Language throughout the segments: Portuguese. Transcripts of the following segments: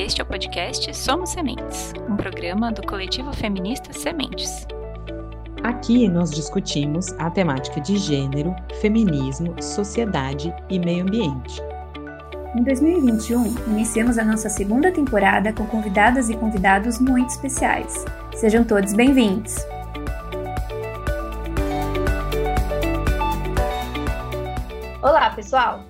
Este é o podcast Somos Sementes, um programa do coletivo feminista Sementes. Aqui nós discutimos a temática de gênero, feminismo, sociedade e meio ambiente. Em 2021, iniciamos a nossa segunda temporada com convidadas e convidados muito especiais. Sejam todos bem-vindos! Olá, pessoal!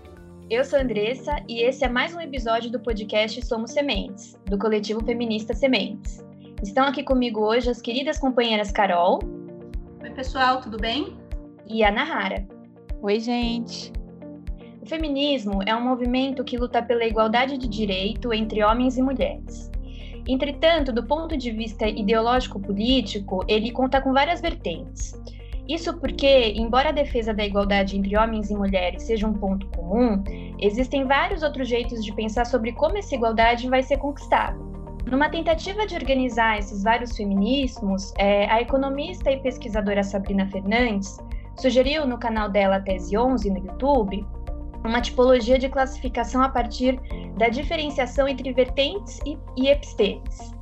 Eu sou Andressa e esse é mais um episódio do podcast Somos Sementes, do coletivo feminista Sementes. Estão aqui comigo hoje as queridas companheiras Carol. Oi, pessoal, tudo bem? E a Nahara. Oi, gente. O feminismo é um movimento que luta pela igualdade de direito entre homens e mulheres. Entretanto, do ponto de vista ideológico-político, ele conta com várias vertentes. Isso porque, embora a defesa da igualdade entre homens e mulheres seja um ponto comum, existem vários outros jeitos de pensar sobre como essa igualdade vai ser conquistada. Numa tentativa de organizar esses vários feminismos, é, a economista e pesquisadora Sabrina Fernandes sugeriu no canal dela Tese 11 no YouTube uma tipologia de classificação a partir da diferenciação entre vertentes e, e epistemes.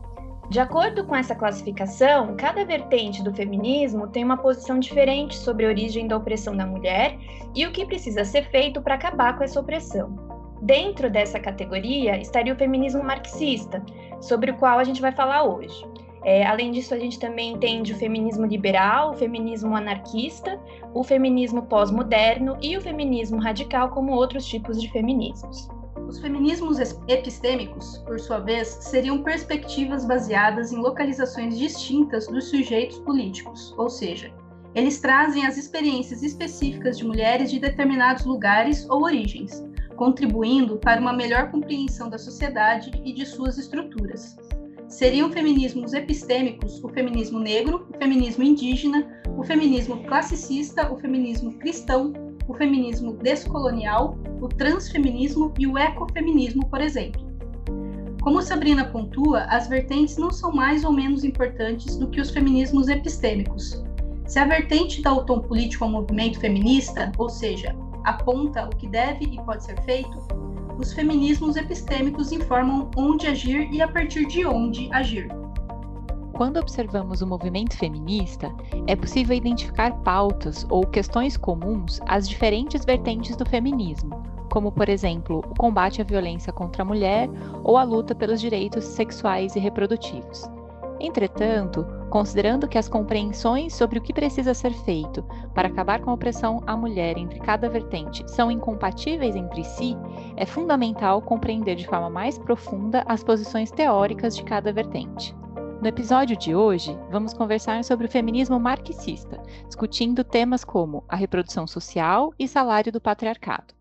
De acordo com essa classificação, cada vertente do feminismo tem uma posição diferente sobre a origem da opressão da mulher e o que precisa ser feito para acabar com essa opressão. Dentro dessa categoria estaria o feminismo marxista, sobre o qual a gente vai falar hoje. É, além disso, a gente também entende o feminismo liberal, o feminismo anarquista, o feminismo pós-moderno e o feminismo radical como outros tipos de feminismos. Os feminismos epistêmicos, por sua vez, seriam perspectivas baseadas em localizações distintas dos sujeitos políticos, ou seja, eles trazem as experiências específicas de mulheres de determinados lugares ou origens, contribuindo para uma melhor compreensão da sociedade e de suas estruturas. Seriam feminismos epistêmicos o feminismo negro, o feminismo indígena, o feminismo classicista, o feminismo cristão, o feminismo descolonial, o transfeminismo e o ecofeminismo, por exemplo. Como Sabrina pontua, as vertentes não são mais ou menos importantes do que os feminismos epistêmicos. Se a vertente dá o tom político ao movimento feminista, ou seja, aponta o que deve e pode ser feito, os feminismos epistêmicos informam onde agir e a partir de onde agir. Quando observamos o movimento feminista, é possível identificar pautas ou questões comuns às diferentes vertentes do feminismo, como, por exemplo, o combate à violência contra a mulher ou a luta pelos direitos sexuais e reprodutivos. Entretanto, considerando que as compreensões sobre o que precisa ser feito para acabar com a opressão à mulher entre cada vertente são incompatíveis entre si, é fundamental compreender de forma mais profunda as posições teóricas de cada vertente. No episódio de hoje, vamos conversar sobre o feminismo marxista, discutindo temas como a reprodução social e salário do patriarcado.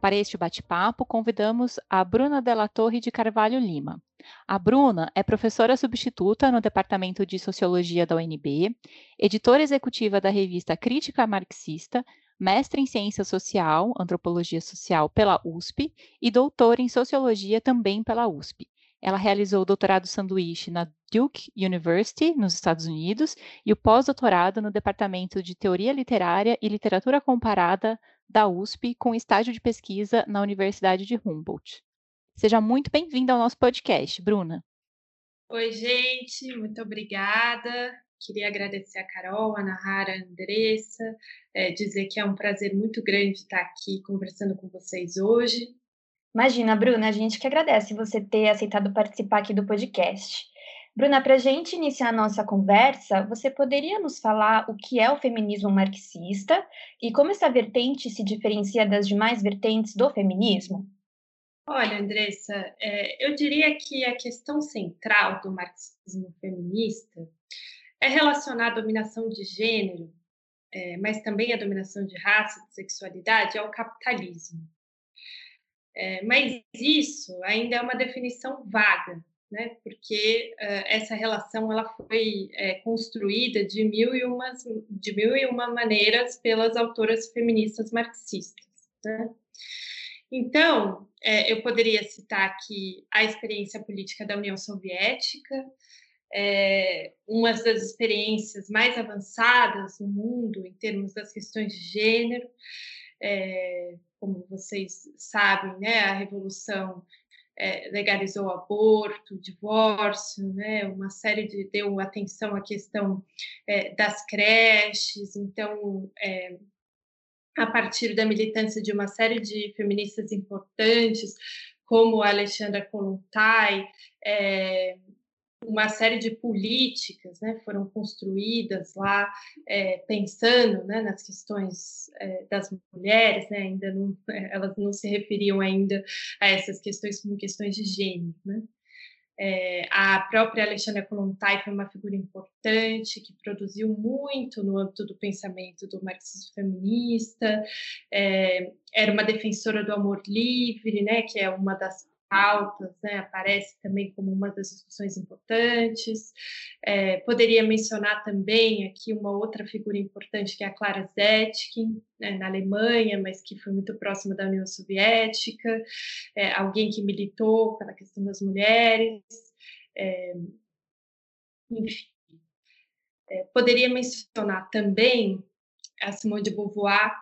Para este bate-papo, convidamos a Bruna Della Torre de Carvalho Lima. A Bruna é professora substituta no Departamento de Sociologia da UNB, editora executiva da revista Crítica Marxista, mestre em Ciência Social, Antropologia Social pela USP e doutora em Sociologia também pela USP. Ela realizou o doutorado sanduíche na Duke University, nos Estados Unidos, e o pós-doutorado no Departamento de Teoria Literária e Literatura Comparada da USP, com estágio de pesquisa na Universidade de Humboldt. Seja muito bem-vinda ao nosso podcast, Bruna. Oi, gente, muito obrigada. Queria agradecer a Carol, a Nahara, a Andressa, é, dizer que é um prazer muito grande estar aqui conversando com vocês hoje. Imagina, Bruna, a gente que agradece você ter aceitado participar aqui do podcast. Bruna, para a gente iniciar a nossa conversa, você poderia nos falar o que é o feminismo marxista e como essa vertente se diferencia das demais vertentes do feminismo? Olha, Andressa, é, eu diria que a questão central do marxismo feminista é relacionada à dominação de gênero, é, mas também à dominação de raça, de sexualidade, ao capitalismo. É, mas isso ainda é uma definição vaga, né? porque uh, essa relação ela foi é, construída de mil, e umas, de mil e uma maneiras pelas autoras feministas marxistas. Né? Então, é, eu poderia citar aqui a experiência política da União Soviética, é, uma das experiências mais avançadas no mundo em termos das questões de gênero, é, como vocês sabem, né, a Revolução é, legalizou aborto, divórcio, né? Uma série de deu atenção à questão é, das creches, então é, a partir da militância de uma série de feministas importantes, como a Alexandra Kolontai, é, uma série de políticas né, foram construídas lá, é, pensando né, nas questões é, das mulheres, né, ainda não, elas não se referiam ainda a essas questões como questões de gênero. Né? É, a própria Alexandra Kolontai foi uma figura importante que produziu muito no âmbito do pensamento do marxismo feminista, é, era uma defensora do amor livre, né, que é uma das pautas, né, aparece também como uma das discussões importantes. É, poderia mencionar também aqui uma outra figura importante, que é a Clara Zetkin, né, na Alemanha, mas que foi muito próxima da União Soviética, é, alguém que militou pela questão das mulheres, é, enfim. É, poderia mencionar também a Simone de Beauvoir,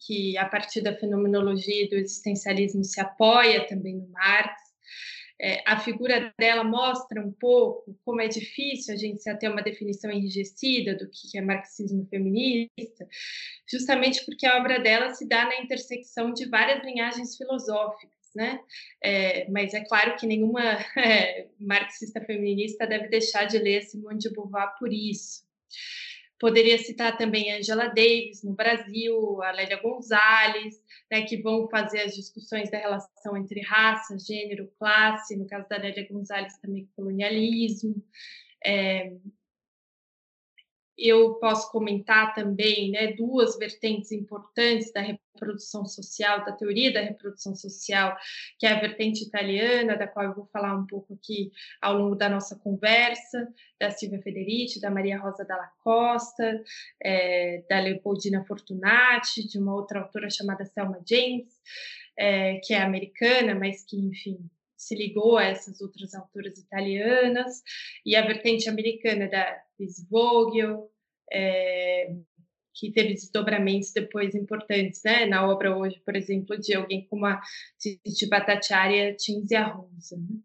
que a partir da fenomenologia e do existencialismo se apoia também no Marx. É, a figura dela mostra um pouco como é difícil a gente ter uma definição enrijecida do que é marxismo feminista, justamente porque a obra dela se dá na intersecção de várias linhagens filosóficas. Né? É, mas é claro que nenhuma é, marxista feminista deve deixar de ler Simone de Beauvoir por isso. Poderia citar também Angela Davis, no Brasil, a Lélia Gonzalez, né, que vão fazer as discussões da relação entre raça, gênero, classe, no caso da Lélia Gonzalez também colonialismo. É, eu posso comentar também né, duas vertentes importantes da reprodução social, da teoria da reprodução social, que é a vertente italiana, da qual eu vou falar um pouco aqui ao longo da nossa conversa, da Silvia Federici, da Maria Rosa Dalla Costa, é, da Leopoldina Fortunati, de uma outra autora chamada Selma James, é, que é americana, mas que, enfim, se ligou a essas outras autoras italianas, e a vertente americana da Liz Vogel, é, que teve desdobramentos depois importantes, né? Na obra hoje, por exemplo, de alguém como a Titi Bhattacharya Cinzia Rosa. Né?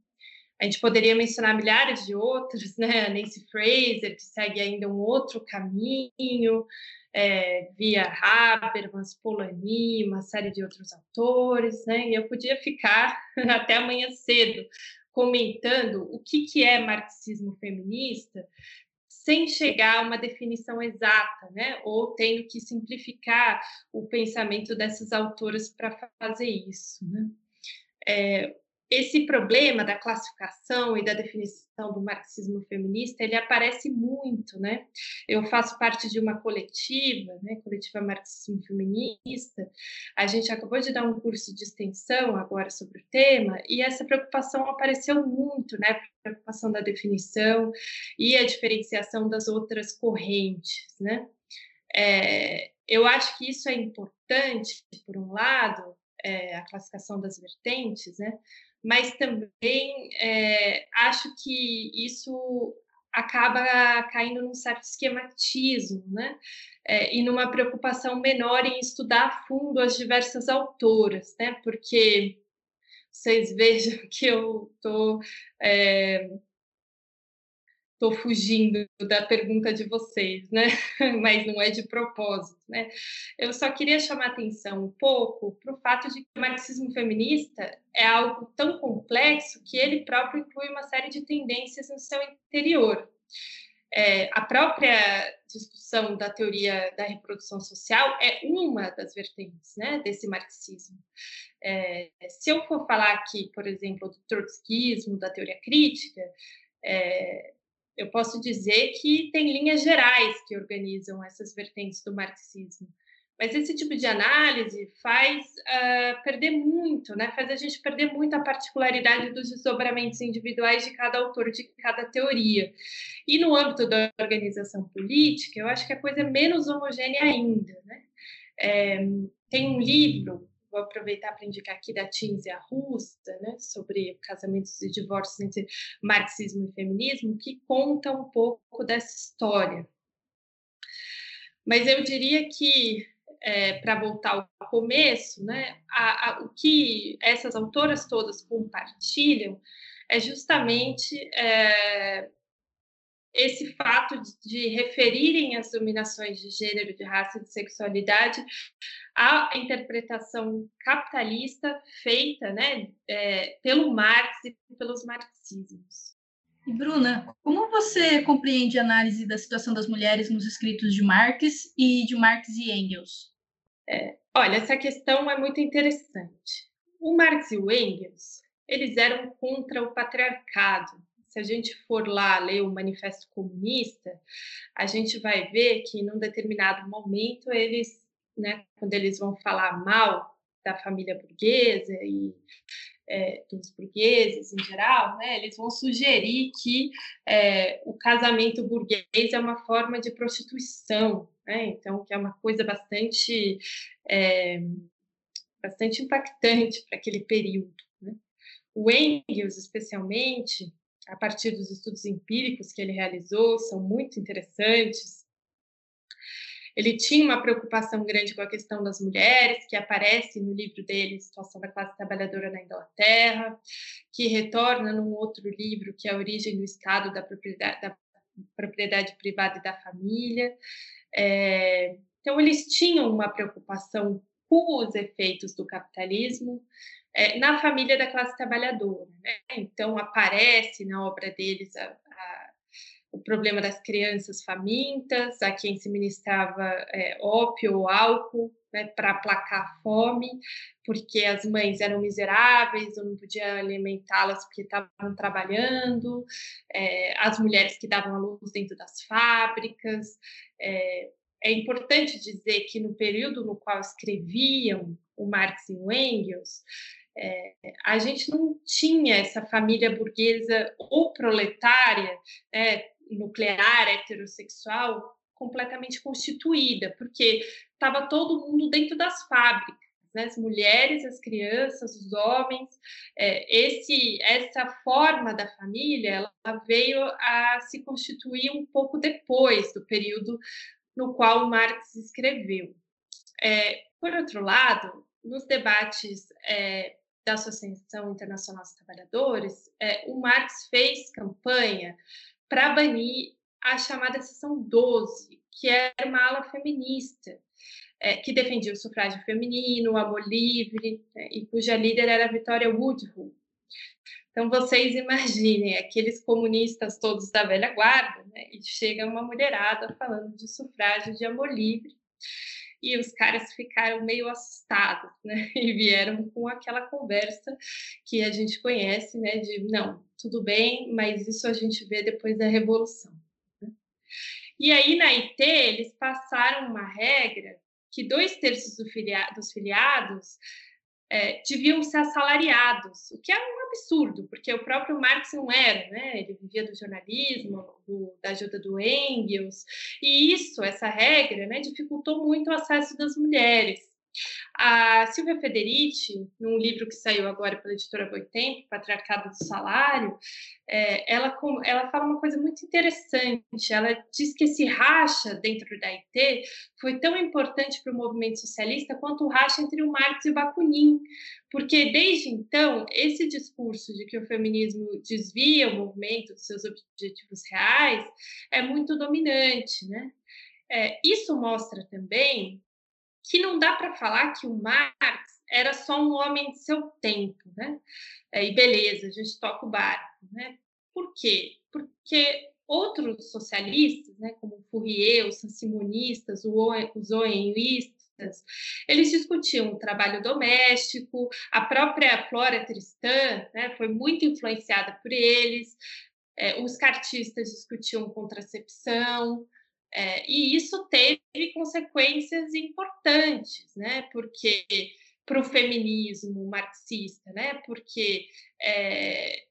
A gente poderia mencionar milhares de outros, né? A Nancy Fraser, que segue ainda um outro caminho, é, via Habermas, Polanyi, uma série de outros autores, né? E eu podia ficar até amanhã cedo comentando o que, que é marxismo feminista, sem chegar a uma definição exata, né? Ou tendo que simplificar o pensamento dessas autoras para fazer isso, né? É, esse problema da classificação e da definição do marxismo feminista, ele aparece muito, né? Eu faço parte de uma coletiva, né, coletiva marxismo feminista. A gente acabou de dar um curso de extensão agora sobre o tema e essa preocupação apareceu muito, né? A preocupação da definição e a diferenciação das outras correntes, né? É, eu acho que isso é importante, por um lado, é, a classificação das vertentes, né? Mas também é, acho que isso acaba caindo num certo esquematismo, né? É, e numa preocupação menor em estudar a fundo as diversas autoras, né? Porque vocês vejam que eu estou estou fugindo da pergunta de vocês, né? Mas não é de propósito, né? Eu só queria chamar atenção um pouco para o fato de que o marxismo feminista é algo tão complexo que ele próprio inclui uma série de tendências no seu interior. É, a própria discussão da teoria da reprodução social é uma das vertentes né, desse marxismo. É, se eu for falar aqui, por exemplo, do trotskismo, da teoria crítica, é, eu posso dizer que tem linhas gerais que organizam essas vertentes do marxismo. Mas esse tipo de análise faz uh, perder muito, né? faz a gente perder muito a particularidade dos desdobramentos individuais de cada autor, de cada teoria. E no âmbito da organização política, eu acho que a coisa é menos homogênea ainda. Né? É, tem um livro vou aproveitar para indicar aqui da Tinzia Rusta, né, sobre casamentos e divórcios entre marxismo e feminismo, que conta um pouco dessa história. Mas eu diria que é, para voltar ao começo, né, a, a, o que essas autoras todas compartilham é justamente é, esse fato de, referirem as dominações de gênero, de raça e de sexualidade à interpretação capitalista feita né, é, pelo Marx e pelos marxismos. E Bruna, como você compreende a análise da situação das mulheres nos escritos de Marx e de Marx e Engels? É, olha, essa questão é muito interessante. O Marx e o Engels, eles eram contra o patriarcado. Se a gente for lá ler o Manifesto Comunista, a gente vai ver que, num determinado momento, eles, né, quando eles vão falar mal da família burguesa e é, dos burgueses em geral, né, eles vão sugerir que é, o casamento burguês é uma forma de prostituição, né, então que é uma coisa bastante é, bastante impactante para aquele período. Né. O Engels, especialmente, a partir dos estudos empíricos que ele realizou, são muito interessantes. Ele tinha uma preocupação grande com a questão das mulheres, que aparece no livro dele, Situação da Classe Trabalhadora na Inglaterra, que retorna num outro livro, que é A Origem do Estado da Propriedade, da propriedade Privada e da Família. É, então, eles tinham uma preocupação com os efeitos do capitalismo é, na família da classe trabalhadora. Né? Então, aparece na obra deles a, o problema das crianças famintas, a quem se ministrava é, ópio ou álcool né, para aplacar a fome, porque as mães eram miseráveis, não podia alimentá-las porque estavam trabalhando, é, as mulheres que davam a luz dentro das fábricas. É, é importante dizer que no período no qual escreviam o Marx e o Engels, é, a gente não tinha essa família burguesa ou proletária é, nuclear heterossexual completamente constituída, porque estava todo mundo dentro das fábricas, né? as mulheres, as crianças, os homens. É, esse, essa forma da família ela veio a se constituir um pouco depois do período no qual Marx escreveu. É, por outro lado, nos debates é, da Associação Internacional dos Trabalhadores, é, o Marx fez campanha para banir a chamada seção 12, que era uma ala feminista, é, que defendia o sufrágio feminino, o amor livre, né, e cuja líder era Vitória Woodhull. Então, vocês imaginem aqueles comunistas todos da velha guarda, né, e chega uma mulherada falando de sufrágio de amor livre, e os caras ficaram meio assustados, né? E vieram com aquela conversa que a gente conhece, né? De não, tudo bem, mas isso a gente vê depois da Revolução. Né? E aí na IT eles passaram uma regra que dois terços do filia dos filiados é, deviam ser assalariados, o que é um absurdo, porque o próprio Marx não era, né? Ele vivia do jornalismo, do, da ajuda do Engels, e isso, essa regra, né, dificultou muito o acesso das mulheres. A Silvia Federici, num livro que saiu agora pela editora Boitempo, Patriarcado do Salário, é, ela, ela fala uma coisa muito interessante. Ela diz que esse racha dentro da IT foi tão importante para o movimento socialista quanto o racha entre o Marx e o Bakunin, porque desde então esse discurso de que o feminismo desvia o movimento dos seus objetivos reais é muito dominante, né? É, isso mostra também que não dá para falar que o Marx era só um homem de seu tempo, né? É, e beleza, a gente toca o barco, né? Por quê? Porque outros socialistas, né, como Fourier, os simonistas, os oenhuistas, eles discutiam o trabalho doméstico, a própria Flora Tristan né, foi muito influenciada por eles, é, os cartistas discutiam contracepção, é, e isso teve consequências importantes, né? Porque para o feminismo marxista, né? Porque é,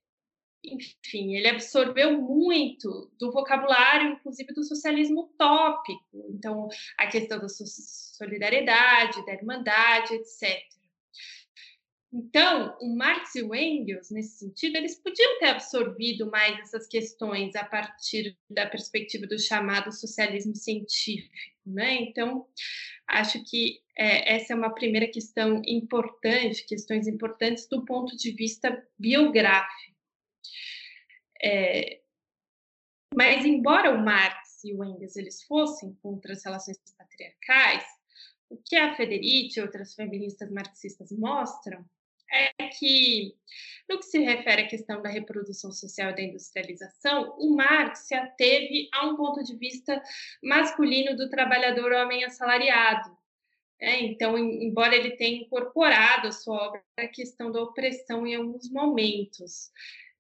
enfim, ele absorveu muito do vocabulário, inclusive do socialismo utópico. Então, a questão da solidariedade, da irmandade, etc. Então, o Marx e o Engels, nesse sentido, eles podiam ter absorvido mais essas questões a partir da perspectiva do chamado socialismo científico. né? Então, acho que é, essa é uma primeira questão importante, questões importantes do ponto de vista biográfico. É, mas, embora o Marx e o Engels eles fossem contra as relações patriarcais, o que a Federici e outras feministas marxistas mostram é que, no que se refere à questão da reprodução social e da industrialização, o Marx se ateve a um ponto de vista masculino do trabalhador homem assalariado. É, então, embora ele tenha incorporado a sua obra a questão da opressão em alguns momentos,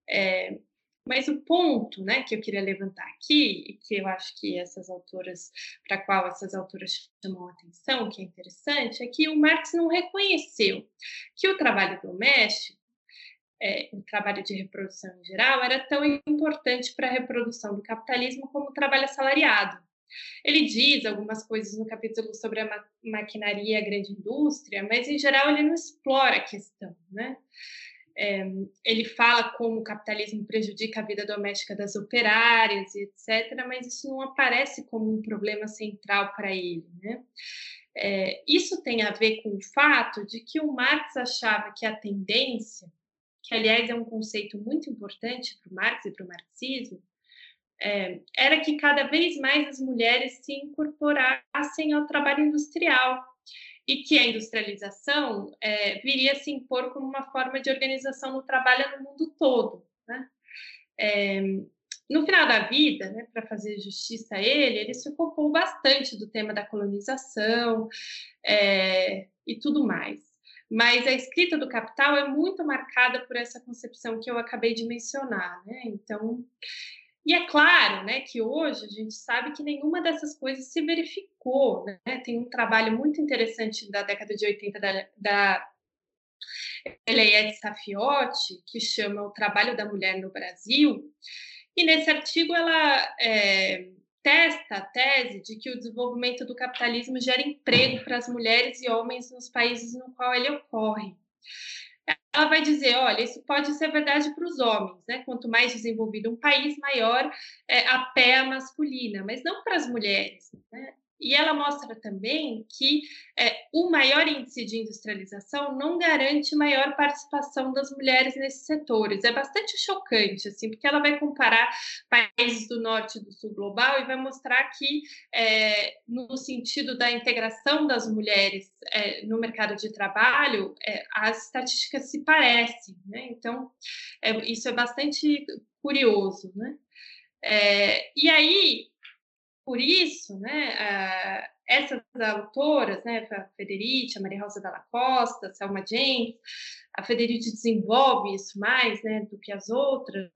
é, mas o ponto né, que eu queria levantar aqui, e que eu acho que essas autoras, para qual essas autoras chamam a atenção, que é interessante, é que o Marx não reconheceu que o trabalho doméstico, é, o trabalho de reprodução em geral, era tão importante para a reprodução do capitalismo como o trabalho assalariado. Ele diz algumas coisas no capítulo sobre a ma maquinaria e a grande indústria, mas em geral ele não explora a questão, né? É, ele fala como o capitalismo prejudica a vida doméstica das operárias, etc., mas isso não aparece como um problema central para ele. Né? É, isso tem a ver com o fato de que o Marx achava que a tendência, que aliás é um conceito muito importante para o Marx e para o marxismo, é, era que cada vez mais as mulheres se incorporassem ao trabalho industrial, e que a industrialização é, viria a se impor como uma forma de organização no trabalho no mundo todo. Né? É, no final da vida, né, para fazer justiça a ele, ele se ocupou bastante do tema da colonização é, e tudo mais. Mas a escrita do Capital é muito marcada por essa concepção que eu acabei de mencionar. Né? Então, e é claro né, que hoje a gente sabe que nenhuma dessas coisas se verificou. Né? Tem um trabalho muito interessante da década de 80 da, da Eliette Safiotti, que chama O Trabalho da Mulher no Brasil, e nesse artigo ela é, testa a tese de que o desenvolvimento do capitalismo gera emprego para as mulheres e homens nos países no qual ele ocorre ela vai dizer, olha, isso pode ser verdade para os homens, né? Quanto mais desenvolvido um país, maior é, a pé masculina, mas não para as mulheres, né? E ela mostra também que é, o maior índice de industrialização não garante maior participação das mulheres nesses setores. É bastante chocante, assim, porque ela vai comparar países do norte e do sul global e vai mostrar que, é, no sentido da integração das mulheres é, no mercado de trabalho, é, as estatísticas se parecem. Né? Então, é, isso é bastante curioso. Né? É, e aí, por isso, né, uh, essas autoras, né, a Federici, a Maria Rosa Dalla Costa, a Selma James, a Federici desenvolve isso mais né, do que as outras,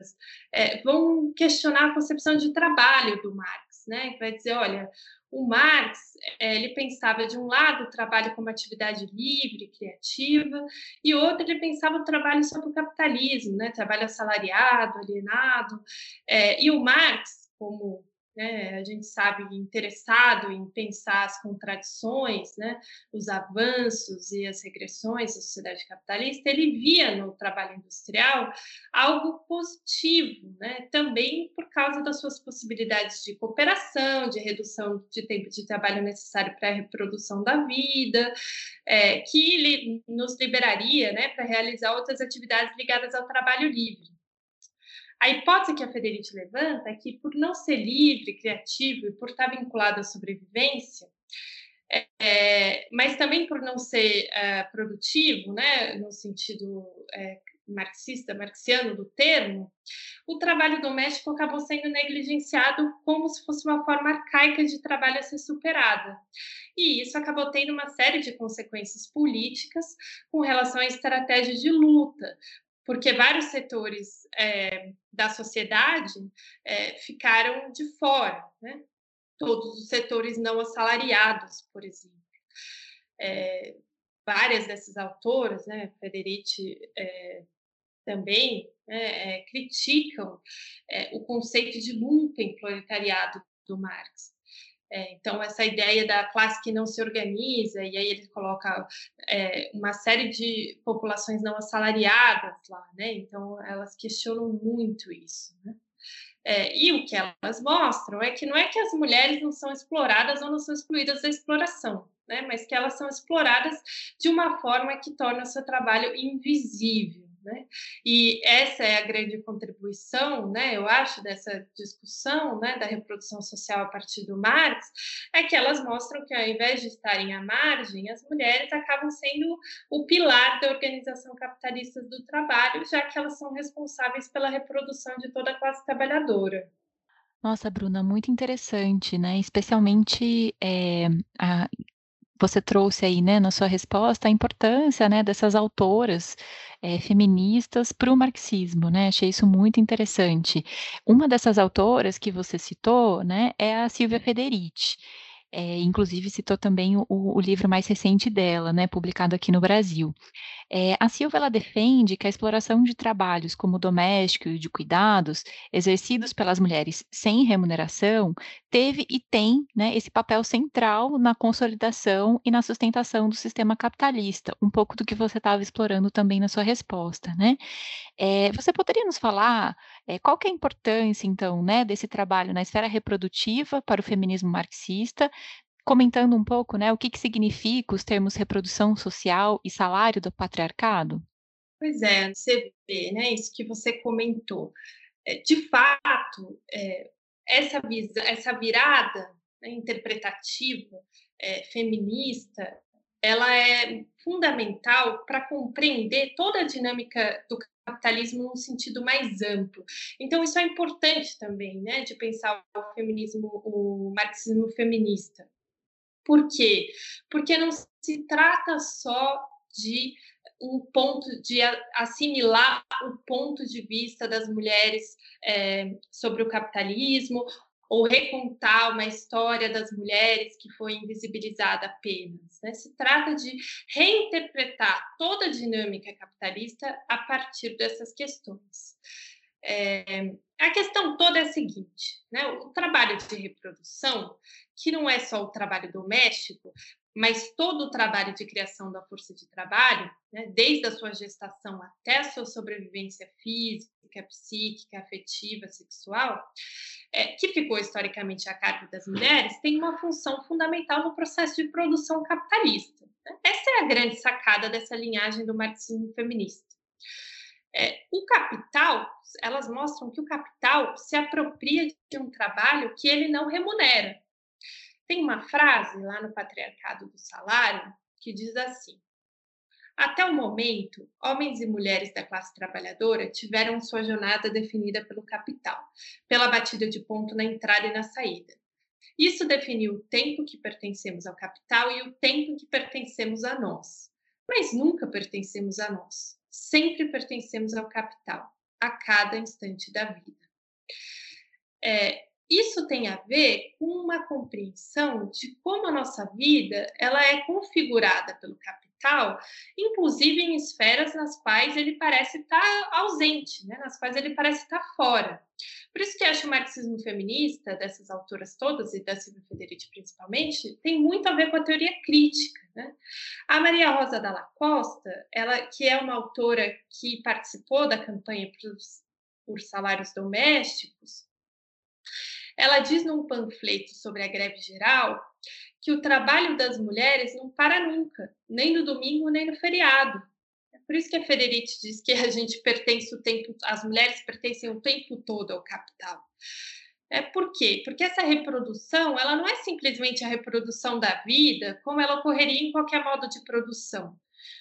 é, vão questionar a concepção de trabalho do Marx, né, que vai dizer, olha, o Marx, é, ele pensava de um lado o trabalho como atividade livre, criativa, e outro ele pensava o trabalho sobre o capitalismo, né, trabalho assalariado, alienado, e o Marx, como né, a gente sabe, interessado em pensar as contradições, né, os avanços e as regressões da sociedade capitalista, ele via no trabalho industrial algo positivo, né, também por causa das suas possibilidades de cooperação, de redução de tempo de trabalho necessário para a reprodução da vida, é, que nos liberaria né, para realizar outras atividades ligadas ao trabalho livre. A hipótese que a Federici levanta é que, por não ser livre, criativo e por estar vinculado à sobrevivência, é, é, mas também por não ser é, produtivo, né, no sentido é, marxista, marxiano do termo, o trabalho doméstico acabou sendo negligenciado como se fosse uma forma arcaica de trabalho a ser superada. E isso acabou tendo uma série de consequências políticas com relação à estratégia de luta, porque vários setores é, da sociedade é, ficaram de fora, né? todos os setores não assalariados, por exemplo. É, várias dessas autoras, né, Federici também, né, criticam o conceito de lumpen proletariado do Marx. É, então, essa ideia da classe que não se organiza, e aí ele coloca é, uma série de populações não assalariadas lá, né? Então, elas questionam muito isso, né? É, e o que elas mostram é que não é que as mulheres não são exploradas ou não são excluídas da exploração, né? mas que elas são exploradas de uma forma que torna o seu trabalho invisível. Né? E essa é a grande contribuição, né, eu acho, dessa discussão né, da reprodução social a partir do Marx, é que elas mostram que, ao invés de estarem à margem, as mulheres acabam sendo o pilar da organização capitalista do trabalho, já que elas são responsáveis pela reprodução de toda a classe trabalhadora. Nossa, Bruna, muito interessante, né? Especialmente é, a, você trouxe aí, né, na sua resposta, a importância, né, dessas autoras é, feministas para o marxismo, né? Achei isso muito interessante. Uma dessas autoras que você citou, né, é a Silvia Federici. É, inclusive citou também o, o, livro mais recente dela, né, publicado aqui no Brasil. É, a Silva ela defende que a exploração de trabalhos como doméstico e de cuidados, exercidos pelas mulheres sem remuneração, teve e tem né, esse papel central na consolidação e na sustentação do sistema capitalista, um pouco do que você estava explorando também na sua resposta. Né? É, você poderia nos falar é, qual que é a importância, então, né, desse trabalho na esfera reprodutiva para o feminismo marxista, comentando um pouco, né, o que, que significa os termos reprodução social e salário do patriarcado? Pois é, você vê, né, isso que você comentou. É, de fato, é, essa, essa virada né, interpretativa, é, feminista, ela é fundamental para compreender toda a dinâmica do capitalismo num sentido mais amplo. Então, isso é importante também, né, de pensar o feminismo, o marxismo feminista. Por quê? Porque não se trata só de um ponto de assimilar o ponto de vista das mulheres é, sobre o capitalismo ou recontar uma história das mulheres que foi invisibilizada apenas. Né? Se trata de reinterpretar toda a dinâmica capitalista a partir dessas questões. É, a questão toda é a seguinte: né? o trabalho de reprodução, que não é só o trabalho doméstico, mas todo o trabalho de criação da força de trabalho, né, desde a sua gestação até a sua sobrevivência física, psíquica, afetiva, sexual, é, que ficou historicamente a cargo das mulheres, tem uma função fundamental no processo de produção capitalista. Né? Essa é a grande sacada dessa linhagem do marxismo feminista. É, o capital, elas mostram que o capital se apropria de um trabalho que ele não remunera, tem uma frase lá no Patriarcado do Salário que diz assim: Até o momento, homens e mulheres da classe trabalhadora tiveram sua jornada definida pelo capital, pela batida de ponto na entrada e na saída. Isso definiu o tempo que pertencemos ao capital e o tempo que pertencemos a nós. Mas nunca pertencemos a nós. Sempre pertencemos ao capital, a cada instante da vida. É, isso tem a ver com uma compreensão de como a nossa vida ela é configurada pelo capital, inclusive em esferas nas quais ele parece estar ausente, né? nas quais ele parece estar fora. Por isso que acho o marxismo feminista, dessas autoras todas, e da Silvia Federici principalmente, tem muito a ver com a teoria crítica. Né? A Maria Rosa Dalla Costa, ela, que é uma autora que participou da campanha por, por salários domésticos, ela diz num panfleto sobre a greve geral que o trabalho das mulheres não para nunca, nem no domingo, nem no feriado. É por isso que a Federici diz que a gente pertence o tempo, as mulheres pertencem o tempo todo ao capital. É por quê? Porque essa reprodução, ela não é simplesmente a reprodução da vida, como ela ocorreria em qualquer modo de produção,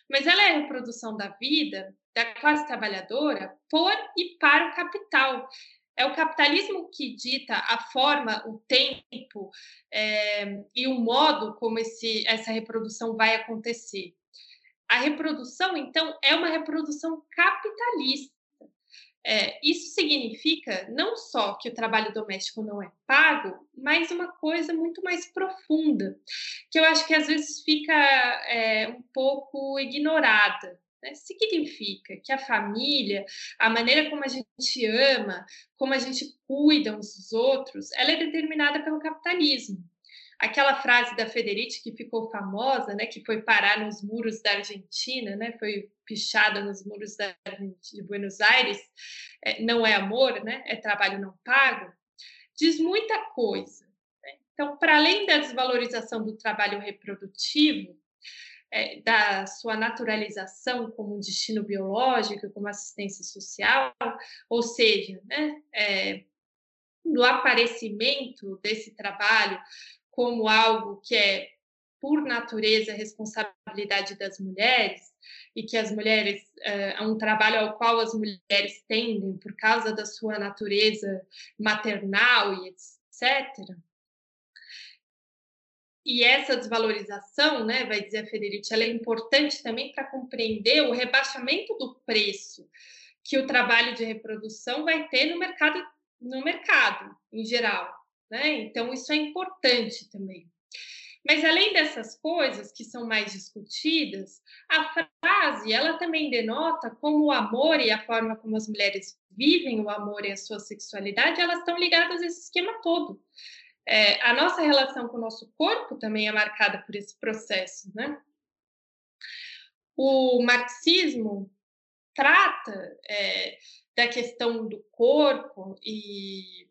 mas ela é a reprodução da vida da classe trabalhadora por e para o capital. É o capitalismo que dita a forma, o tempo é, e o modo como esse, essa reprodução vai acontecer. A reprodução, então, é uma reprodução capitalista. É, isso significa não só que o trabalho doméstico não é pago, mas uma coisa muito mais profunda, que eu acho que às vezes fica é, um pouco ignorada né? Significa que a família, a maneira como a gente ama, como a gente cuida uns dos outros, ela é determinada pelo capitalismo. aquela frase da Federici que ficou famosa, né, que foi parar nos muros da Argentina, né, foi pichada nos muros da, de Buenos Aires, é, não é amor, né, é trabalho não pago, diz muita coisa. Né? Então, para além da desvalorização do trabalho reprodutivo, é, da sua naturalização como destino biológico, como assistência social, ou seja, né, é, do aparecimento desse trabalho como algo que é, por natureza, responsabilidade das mulheres, e que as mulheres, é um trabalho ao qual as mulheres tendem por causa da sua natureza maternal e etc. E essa desvalorização, né, vai dizer a Federici, ela é importante também para compreender o rebaixamento do preço que o trabalho de reprodução vai ter no mercado, no mercado em geral. Né? Então, isso é importante também. Mas além dessas coisas que são mais discutidas, a frase ela também denota como o amor e a forma como as mulheres vivem o amor e a sua sexualidade, elas estão ligadas a esse esquema todo. É, a nossa relação com o nosso corpo também é marcada por esse processo, né? O marxismo trata é, da questão do corpo e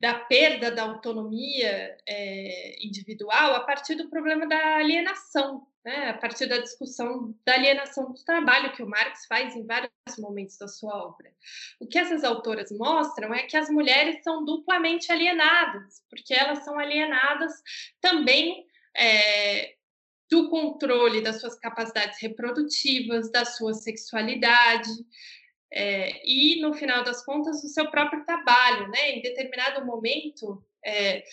da perda da autonomia é, individual a partir do problema da alienação, né? a partir da discussão da alienação do trabalho que o Marx faz em vários momentos da sua obra. O que essas autoras mostram é que as mulheres são duplamente alienadas, porque elas são alienadas também é, do controle das suas capacidades reprodutivas, da sua sexualidade, é, e, no final das contas, o seu próprio trabalho. Né? Em determinado momento, é,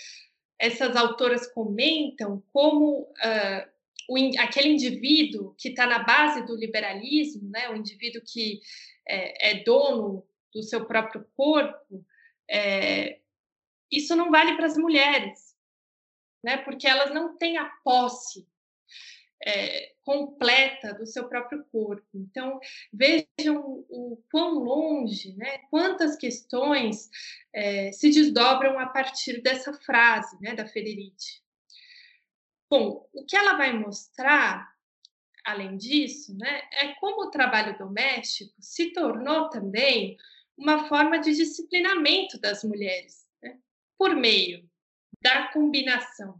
essas autoras comentam como uh, o, aquele indivíduo que está na base do liberalismo, né? o indivíduo que é, é dono do seu próprio corpo, é, isso não vale para as mulheres, né? porque elas não têm a posse é, completa do seu próprio corpo. Então, vejam o quão longe, né, quantas questões é, se desdobram a partir dessa frase né, da Federici. Bom, o que ela vai mostrar, além disso, né, é como o trabalho doméstico se tornou também uma forma de disciplinamento das mulheres, né, por meio da combinação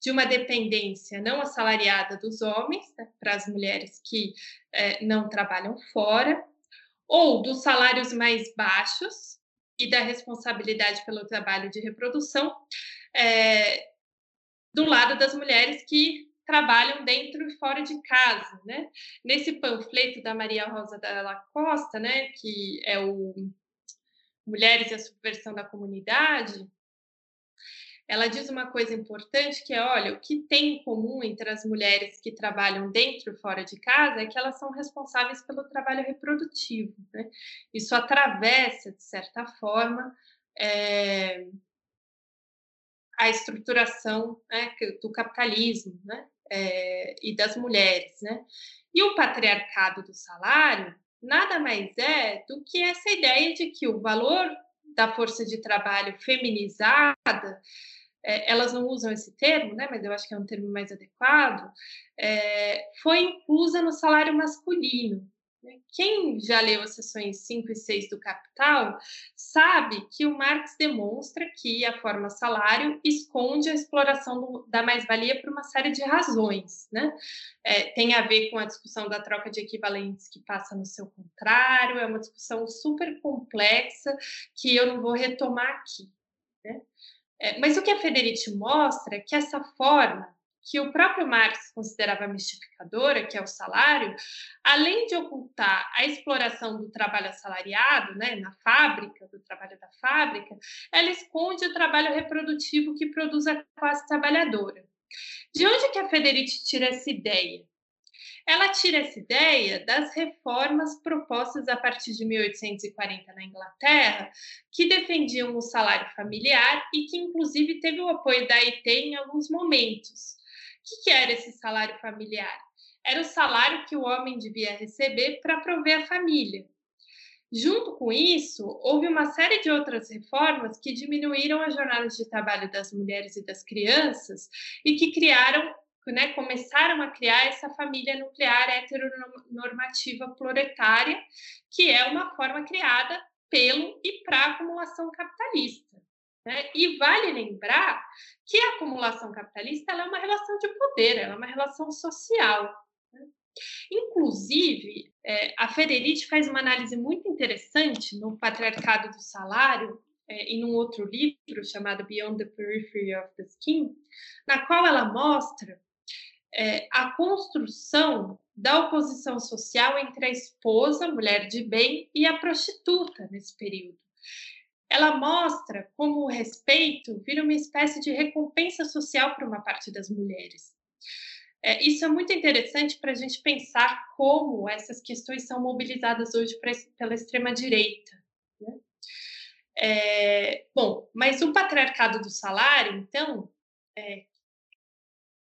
de uma dependência não assalariada dos homens, né, para as mulheres que é, não trabalham fora, ou dos salários mais baixos e da responsabilidade pelo trabalho de reprodução, é, do lado das mulheres que trabalham dentro e fora de casa, né? Nesse panfleto da Maria Rosa da Costa, né, que é o Mulheres e a Subversão da Comunidade, ela diz uma coisa importante que é, olha, o que tem em comum entre as mulheres que trabalham dentro e fora de casa é que elas são responsáveis pelo trabalho reprodutivo. Né? Isso atravessa, de certa forma, é, a estruturação né, do capitalismo né, é, e das mulheres. Né? E o patriarcado do salário nada mais é do que essa ideia de que o valor da força de trabalho feminizada é, elas não usam esse termo, né, mas eu acho que é um termo mais adequado, é, foi inclusa no salário masculino. Né. Quem já leu as sessões 5 e 6 do Capital sabe que o Marx demonstra que a forma salário esconde a exploração do, da mais-valia por uma série de razões. Né? É, tem a ver com a discussão da troca de equivalentes que passa no seu contrário, é uma discussão super complexa que eu não vou retomar aqui. É, mas o que a Federici mostra é que essa forma que o próprio Marx considerava mistificadora, que é o salário, além de ocultar a exploração do trabalho assalariado, né, na fábrica, do trabalho da fábrica, ela esconde o trabalho reprodutivo que produz a classe trabalhadora. De onde que a Federici tira essa ideia? Ela tira essa ideia das reformas propostas a partir de 1840 na Inglaterra, que defendiam o salário familiar e que, inclusive, teve o apoio da IT em alguns momentos. O que era esse salário familiar? Era o salário que o homem devia receber para prover a família. Junto com isso, houve uma série de outras reformas que diminuíram as jornadas de trabalho das mulheres e das crianças e que criaram, né, começaram a criar essa família nuclear heteronormativa proletária, que é uma forma criada pelo e para a acumulação capitalista. Né? E vale lembrar que a acumulação capitalista é uma relação de poder, é uma relação social. Inclusive, é, a Federici faz uma análise muito interessante no Patriarcado do Salário, é, em um outro livro chamado Beyond the Periphery of the Skin, na qual ela mostra é, a construção da oposição social entre a esposa, mulher de bem, e a prostituta nesse período. Ela mostra como o respeito vira uma espécie de recompensa social para uma parte das mulheres. É, isso é muito interessante para a gente pensar como essas questões são mobilizadas hoje pra, pela extrema-direita. Né? É, bom, mas o patriarcado do salário, então, é,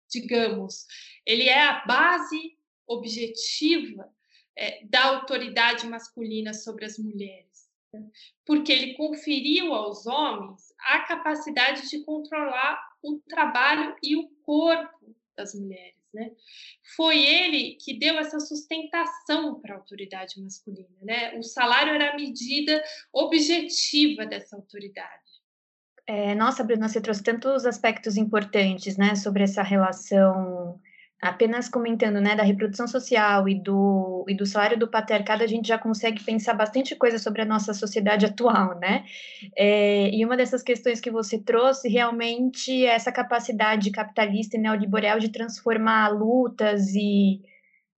digamos, ele é a base objetiva é, da autoridade masculina sobre as mulheres, né? porque ele conferiu aos homens a capacidade de controlar o trabalho e o corpo das mulheres. Né? Foi ele que deu essa sustentação para a autoridade masculina. Né? O salário era a medida objetiva dessa autoridade. É, nossa, Bruna, você trouxe tantos aspectos importantes né, sobre essa relação apenas comentando né, da reprodução social e do, e do salário do patriarcado, a gente já consegue pensar bastante coisa sobre a nossa sociedade atual, né? É, e uma dessas questões que você trouxe realmente é essa capacidade capitalista e neoliberal de transformar lutas e,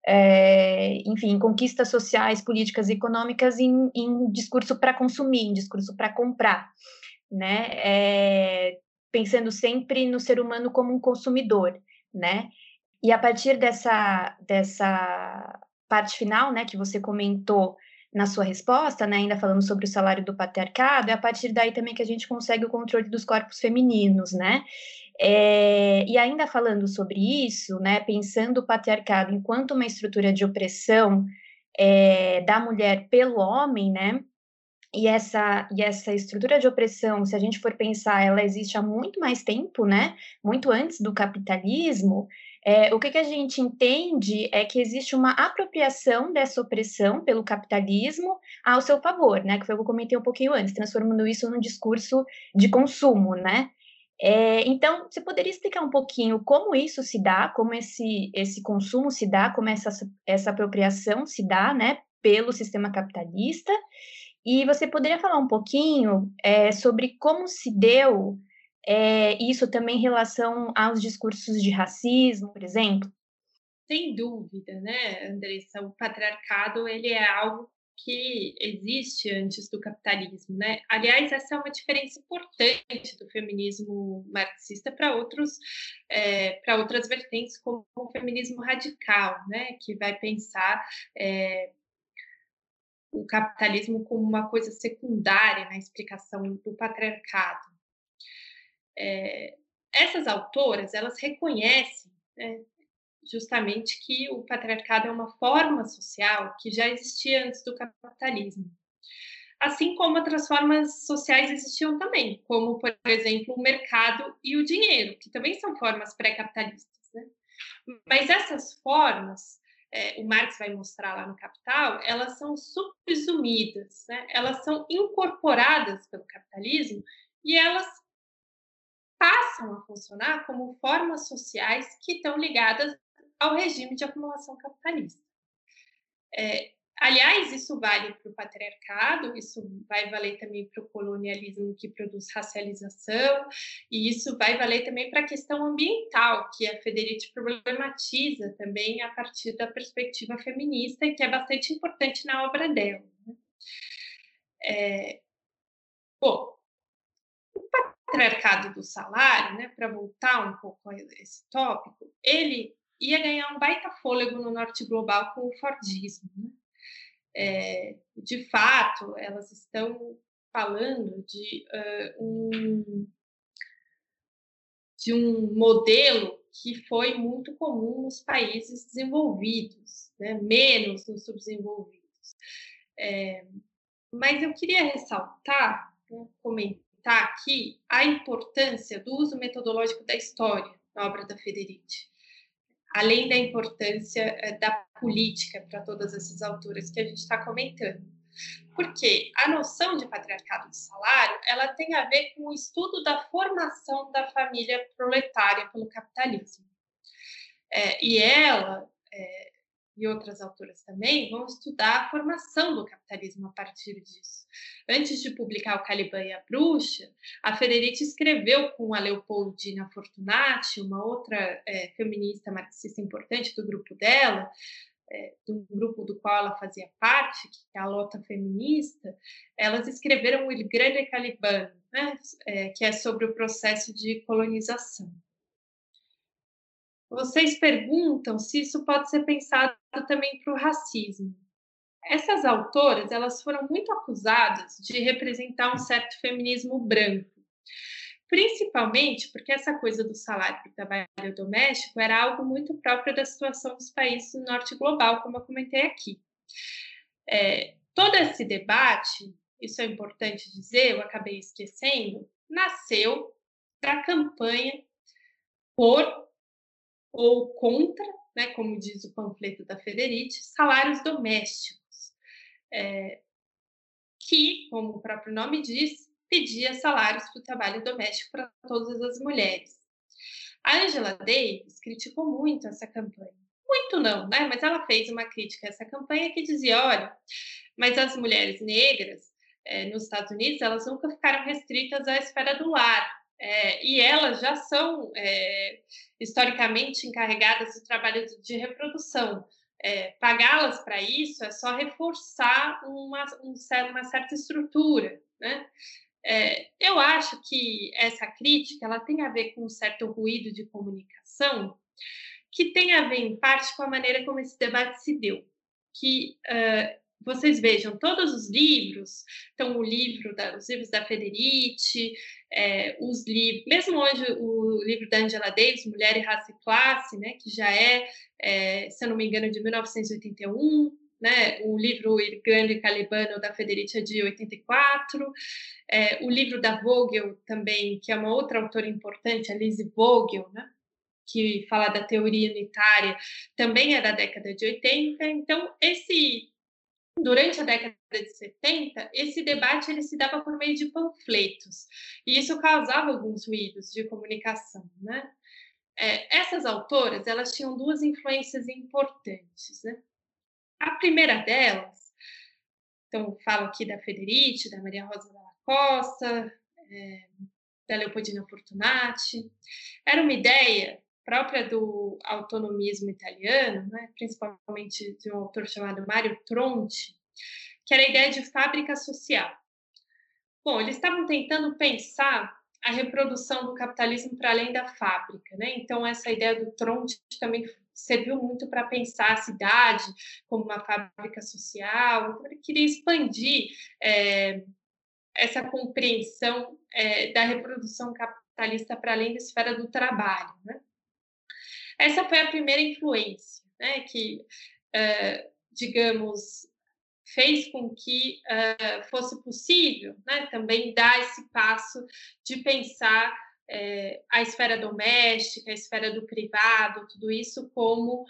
é, enfim, conquistas sociais, políticas e econômicas em, em discurso para consumir, em discurso para comprar, né? É, pensando sempre no ser humano como um consumidor, né? E a partir dessa, dessa parte final, né, que você comentou na sua resposta, né, ainda falando sobre o salário do patriarcado, é a partir daí também que a gente consegue o controle dos corpos femininos, né? É, e ainda falando sobre isso, né, pensando o patriarcado enquanto uma estrutura de opressão é, da mulher pelo homem, né? E essa, e essa estrutura de opressão, se a gente for pensar, ela existe há muito mais tempo, né? Muito antes do capitalismo. É, o que, que a gente entende é que existe uma apropriação dessa opressão pelo capitalismo ao seu favor, né? Que foi o que eu comentei um pouquinho antes, transformando isso num discurso de consumo, né? É, então, você poderia explicar um pouquinho como isso se dá, como esse, esse consumo se dá, como essa, essa apropriação se dá, né, pelo sistema capitalista? E você poderia falar um pouquinho é, sobre como se deu é, isso também em relação aos discursos de racismo, por exemplo? Sem dúvida, né, Andressa? O patriarcado ele é algo que existe antes do capitalismo, né? Aliás, essa é uma diferença importante do feminismo marxista para outros, é, para outras vertentes, como o feminismo radical, né? Que vai pensar é, o capitalismo como uma coisa secundária na explicação do patriarcado é, essas autoras elas reconhecem né, justamente que o patriarcado é uma forma social que já existia antes do capitalismo. Assim como outras formas sociais existiam também, como, por exemplo, o mercado e o dinheiro, que também são formas pré-capitalistas. Né? Mas essas formas, é, o Marx vai mostrar lá no Capital, elas são subsumidas, né? elas são incorporadas pelo capitalismo e elas passam a funcionar como formas sociais que estão ligadas ao regime de acumulação capitalista. É, aliás, isso vale para o patriarcado, isso vai valer também para o colonialismo que produz racialização, e isso vai valer também para a questão ambiental, que a Federici problematiza também a partir da perspectiva feminista, que é bastante importante na obra dela. Né? É, bom, patriarcado do salário, né, para voltar um pouco a esse tópico, ele ia ganhar um baita fôlego no norte global com o Fordismo. Né? É, de fato, elas estão falando de, uh, um, de um modelo que foi muito comum nos países desenvolvidos, né? menos nos subdesenvolvidos. É, mas eu queria ressaltar, né, comentar aqui a importância do uso metodológico da história na obra da Federici, além da importância eh, da política para todas essas autoras que a gente está comentando. Porque a noção de patriarcado de salário, ela tem a ver com o estudo da formação da família proletária pelo capitalismo. É, e ela, é, e outras autoras também, vão estudar a formação do capitalismo a partir disso. Antes de publicar O Caliban e a Bruxa, a Federici escreveu com a Leopoldina Fortunati, uma outra é, feminista marxista importante do grupo dela, é, do grupo do qual ela fazia parte, que é a Lota Feminista, elas escreveram o Grande Caliban, né, é, que é sobre o processo de colonização. Vocês perguntam se isso pode ser pensado também para o racismo. Essas autoras, elas foram muito acusadas de representar um certo feminismo branco, principalmente porque essa coisa do salário para o trabalho doméstico era algo muito próprio da situação dos países do norte global, como eu comentei aqui. É, todo esse debate, isso é importante dizer, eu acabei esquecendo, nasceu da campanha por ou contra, né, como diz o panfleto da Federici, salários domésticos, é, que, como o próprio nome diz, pedia salários para o trabalho doméstico para todas as mulheres. A Angela Davis criticou muito essa campanha. Muito não, né? Mas ela fez uma crítica a essa campanha que dizia: olha, mas as mulheres negras é, nos Estados Unidos elas nunca ficaram restritas à esfera do lar. É, e elas já são é, historicamente encarregadas do trabalho de reprodução. É, Pagá-las para isso é só reforçar uma, um, uma certa estrutura. Né? É, eu acho que essa crítica ela tem a ver com um certo ruído de comunicação que tem a ver, em parte, com a maneira como esse debate se deu. Que uh, vocês vejam todos os livros, então o livro da, os livros da Federici, é, os livros, mesmo hoje o livro da Angela Davis, Mulher e Raça e Classe, né, que já é, é se eu não me engano, de 1981, né, o livro Il Grande Calibano da Federici é de 84, é, o livro da Vogel também, que é uma outra autora importante, a Lise Vogel, né, que fala da teoria unitária, também é da década de 80. Então, esse durante a década de 70, esse debate ele se dava por meio de panfletos, e isso causava alguns ruídos de comunicação, né? É, essas autoras, elas tinham duas influências importantes, né? A primeira delas, então falo aqui da Federici, da Maria Rosa Dalla Costa, é, da Leopoldina Fortunati, era uma ideia própria do autonomismo italiano, né, principalmente de um autor chamado Mário Tronti, que era a ideia de fábrica social. Bom, eles estavam tentando pensar a reprodução do capitalismo para além da fábrica, né? Então essa ideia do Tronti também serviu muito para pensar a cidade como uma fábrica social. Então, ele queria expandir é, essa compreensão é, da reprodução capitalista para além da esfera do trabalho, né? Essa foi a primeira influência, né, que, uh, digamos, fez com que uh, fosse possível né, também dar esse passo de pensar é, a esfera doméstica, a esfera do privado, tudo isso como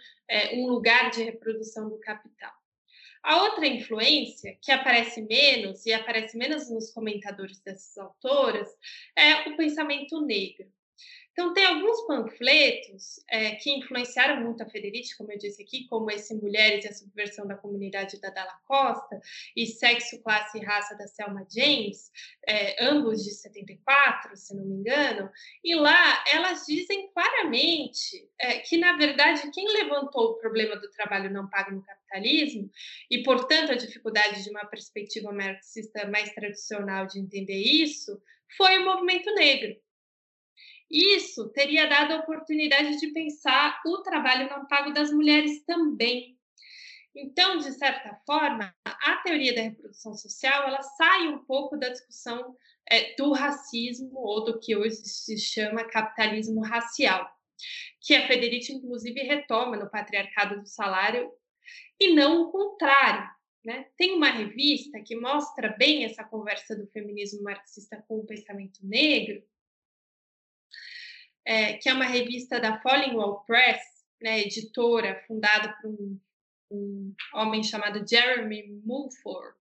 um lugar de reprodução do capital. A outra influência, que aparece menos, e aparece menos nos comentadores dessas autoras, é o pensamento negro. Então, tem alguns panfletos é, que influenciaram muito a Federici, como eu disse aqui, como esse Mulheres e a Subversão da Comunidade da Dalla Costa e Sexo, Classe e Raça da Selma James, é, ambos de 74, se não me engano, e lá elas dizem claramente é, que, na verdade, quem levantou o problema do trabalho não pago no capitalismo e, portanto, a dificuldade de uma perspectiva marxista mais tradicional de entender isso foi o movimento negro isso teria dado a oportunidade de pensar o trabalho não pago das mulheres também. Então, de certa forma, a teoria da reprodução social ela sai um pouco da discussão é, do racismo ou do que hoje se chama capitalismo racial, que a Federici inclusive retoma no patriarcado do salário e não o contrário, Né? Tem uma revista que mostra bem essa conversa do feminismo marxista com o pensamento negro, é, que é uma revista da Falling Wall Press, né, editora, fundada por um, um homem chamado Jeremy Mulford,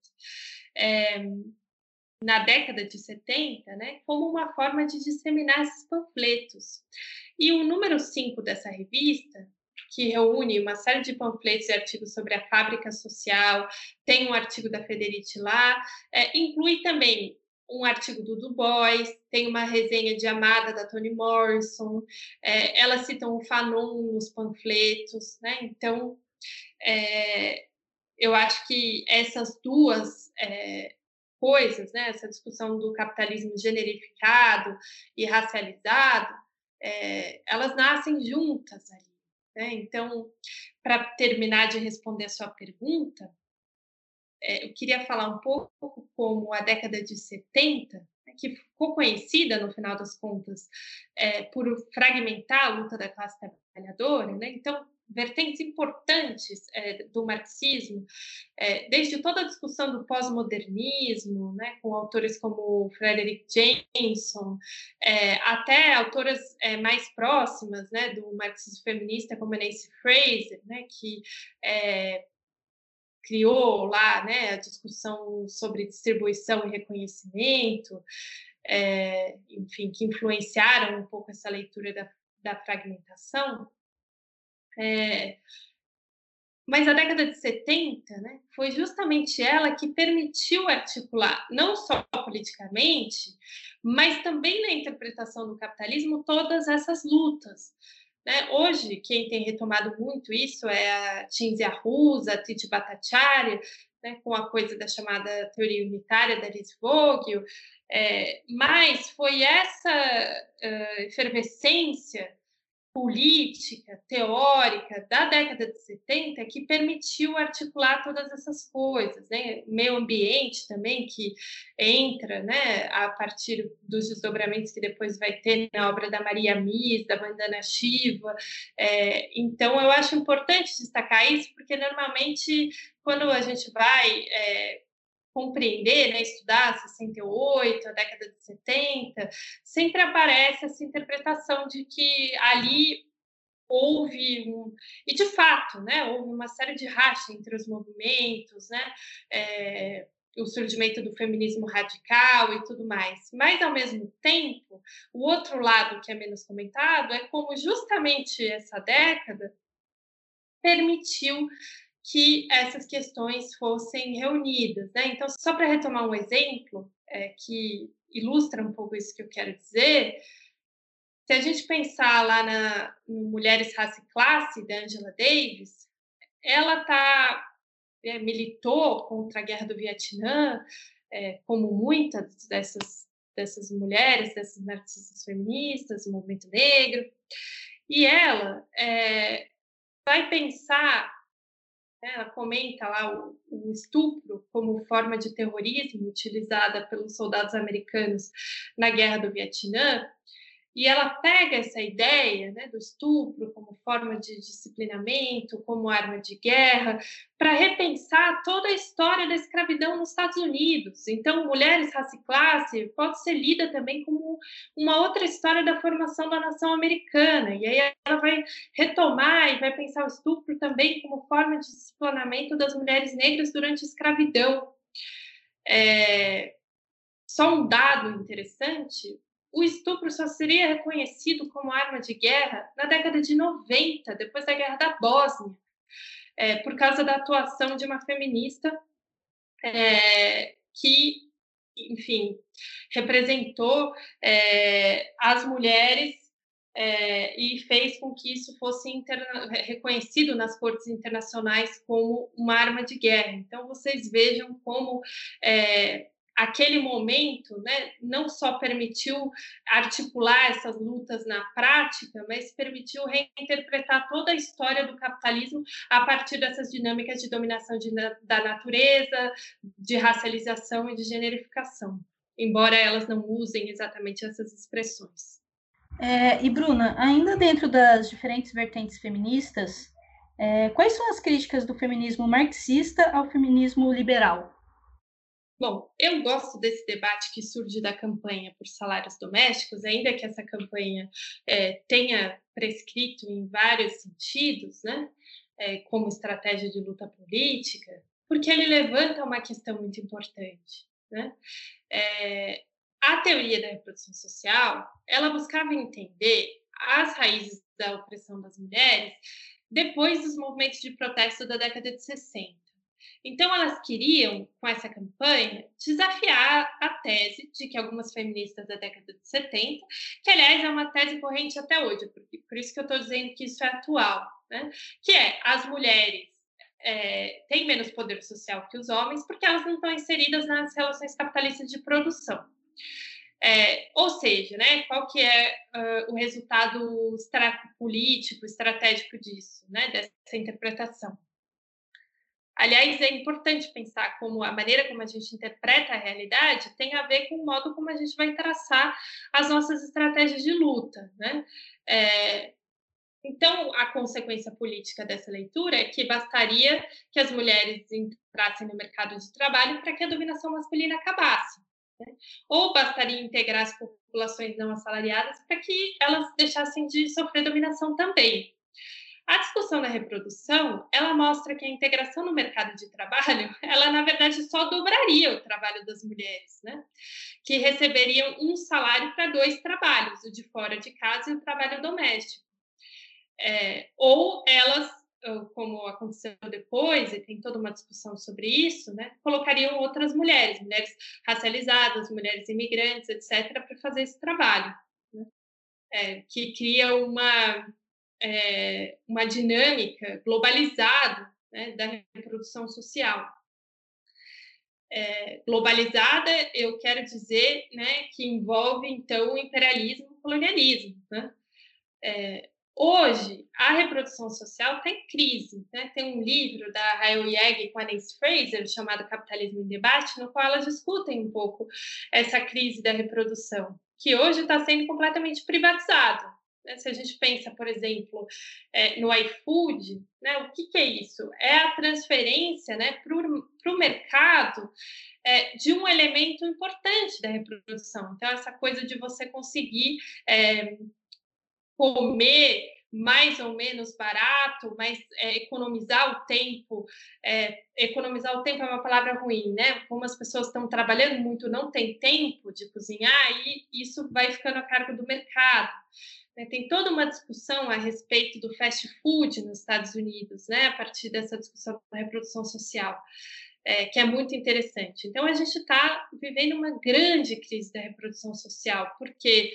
é, na década de 70, né, como uma forma de disseminar esses panfletos. E o número 5 dessa revista que reúne uma série de panfletos e artigos sobre a fábrica social, tem um artigo da Federici lá, é, inclui também um artigo do Du Bois, tem uma resenha de Amada da Toni Morrison, é, elas citam o Fanon nos panfletos, né? Então, é, eu acho que essas duas é, coisas, né? Essa discussão do capitalismo generificado e racializado, é, elas nascem juntas ali. Né? Então, para terminar de responder a sua pergunta, eu queria falar um pouco como a década de 70, né, que ficou conhecida, no final das contas, é, por fragmentar a luta da classe trabalhadora. Né? Então, vertentes importantes é, do marxismo, é, desde toda a discussão do pós-modernismo, né, com autores como Frederick Jameson, é, até autoras é, mais próximas né, do marxismo feminista, como Nancy Fraser, né, que é, criou lá né, a discussão sobre distribuição e reconhecimento, é, enfim, que influenciaram um pouco essa leitura da, da fragmentação. É, mas a década de 70 né, foi justamente ela que permitiu articular, não só politicamente, mas também na interpretação do capitalismo, todas essas lutas. Né? Hoje, quem tem retomado muito isso é a Cinzia Rusa, a Titi Bhattacharya, né, com a coisa da chamada teoria unitária da Liz Vogel, é, mas foi essa uh, efervescência política, teórica da década de 70 que permitiu articular todas essas coisas, né? Meio ambiente também que entra, né, a partir dos desdobramentos que depois vai ter na obra da Maria Mis, da Vandana Shiva. É, então, eu acho importante destacar isso, porque normalmente quando a gente vai é, compreender, né, estudar 68, a década de 70, sempre aparece essa interpretação de que ali houve um, e de fato, né, houve uma série de racha entre os movimentos, né, é, o surgimento do feminismo radical e tudo mais. Mas, ao mesmo tempo, o outro lado que é menos comentado é como justamente essa década permitiu que essas questões fossem reunidas. Né? Então, só para retomar um exemplo é, que ilustra um pouco isso que eu quero dizer, se a gente pensar lá na no Mulheres, Raça e Classe, da Angela Davis, ela tá, é, militou contra a guerra do Vietnã, é, como muitas dessas, dessas mulheres, dessas narcisistas feministas, do movimento negro, e ela é, vai pensar né, ela comenta lá o, o, estupro como forma de terrorismo utilizada pelos soldados americanos na guerra do Vietnã, e ela pega essa ideia né, do estupro como forma de disciplinamento, como arma de guerra, para repensar toda a história da escravidão nos Estados Unidos. Então, Mulheres, Raça e Classe pode ser lida também como uma outra história da formação da nação americana. E aí ela vai retomar e vai pensar o estupro também como forma de disciplinamento das mulheres negras durante a escravidão. É... Só um dado interessante: o estupro só seria reconhecido como arma de guerra na década de 90, depois da Guerra da Bósnia, é, por causa da atuação de uma feminista é, que, enfim, representou é, as mulheres é, e fez com que isso fosse reconhecido nas cortes internacionais como uma arma de guerra. Então, vocês vejam como é, aquele momento né, não só permitiu articular essas lutas na prática, mas permitiu reinterpretar toda a história do capitalismo a partir dessas dinâmicas de dominação de, da natureza, de racialização e de generificação, embora elas não usem exatamente essas expressões. É, e Bruna, ainda dentro das diferentes vertentes feministas, É, quais são as críticas do feminismo marxista ao feminismo liberal? Bom, eu gosto desse debate que surge da campanha por salários domésticos, ainda que essa campanha é, tenha prescrito em vários sentidos, né, é, como estratégia de luta política, porque ele levanta uma questão muito importante. Né? É, a teoria da reprodução social, ela buscava entender as raízes da opressão das mulheres depois dos movimentos de protesto da década de 60. Então, elas queriam, com essa campanha, desafiar a tese de que algumas feministas da década de 70, que aliás é uma tese corrente até hoje, por isso que eu estou dizendo que isso é atual, né? que é as mulheres é, têm menos poder social que os homens porque elas não estão inseridas nas relações capitalistas de produção. É, ou seja, né, qual que é uh, o resultado político, estratégico disso, né, dessa interpretação? Aliás, é importante pensar como a maneira como a gente interpreta a realidade tem a ver com o modo como a gente vai traçar as nossas estratégias de luta, né? É, então, a consequência política dessa leitura é que bastaria que as mulheres entrassem no mercado de trabalho para que a dominação masculina acabasse. Né? Ou bastaria integrar as populações não assalariadas para que elas deixassem de sofrer dominação também. A discussão da reprodução, ela mostra que a integração no mercado de trabalho, ela na verdade só dobraria o trabalho das mulheres, né? Que receberiam um salário para dois trabalhos, o de fora de casa e o trabalho doméstico. É, ou elas como aconteceu depois, e tem toda uma discussão sobre isso, né, colocariam outras mulheres, mulheres racializadas, mulheres imigrantes, etc., para fazer esse trabalho, né, é, que cria uma, é, uma dinâmica globalizada né, da reprodução social. É, globalizada, eu quero dizer né, que envolve, então, o imperialismo e o colonialismo. Né? É, Hoje, a reprodução social está em crise. Né? Tem um livro da Rael Yeg com a Nancy Fraser, chamado Capitalismo em Debate, no qual elas discutem um pouco essa crise da reprodução, que hoje está sendo completamente privatizado. Né? Se a gente pensa, por exemplo, é, no iFood, né? o que, que, é isso? É a transferência né, para o mercado é, de um elemento importante da reprodução. Então, essa coisa de você conseguir é, comer mais ou menos barato, mas é, economizar o tempo. É, economizar o tempo é uma palavra ruim, né? Como as pessoas estão trabalhando muito, não tem tempo de cozinhar, e isso vai ficando a cargo do mercado. Né? Tem toda uma discussão a respeito do fast food nos Estados Unidos, né? A partir dessa discussão da reprodução social. É, que é muito interessante. Então, a gente está vivendo uma grande crise da reprodução social, porque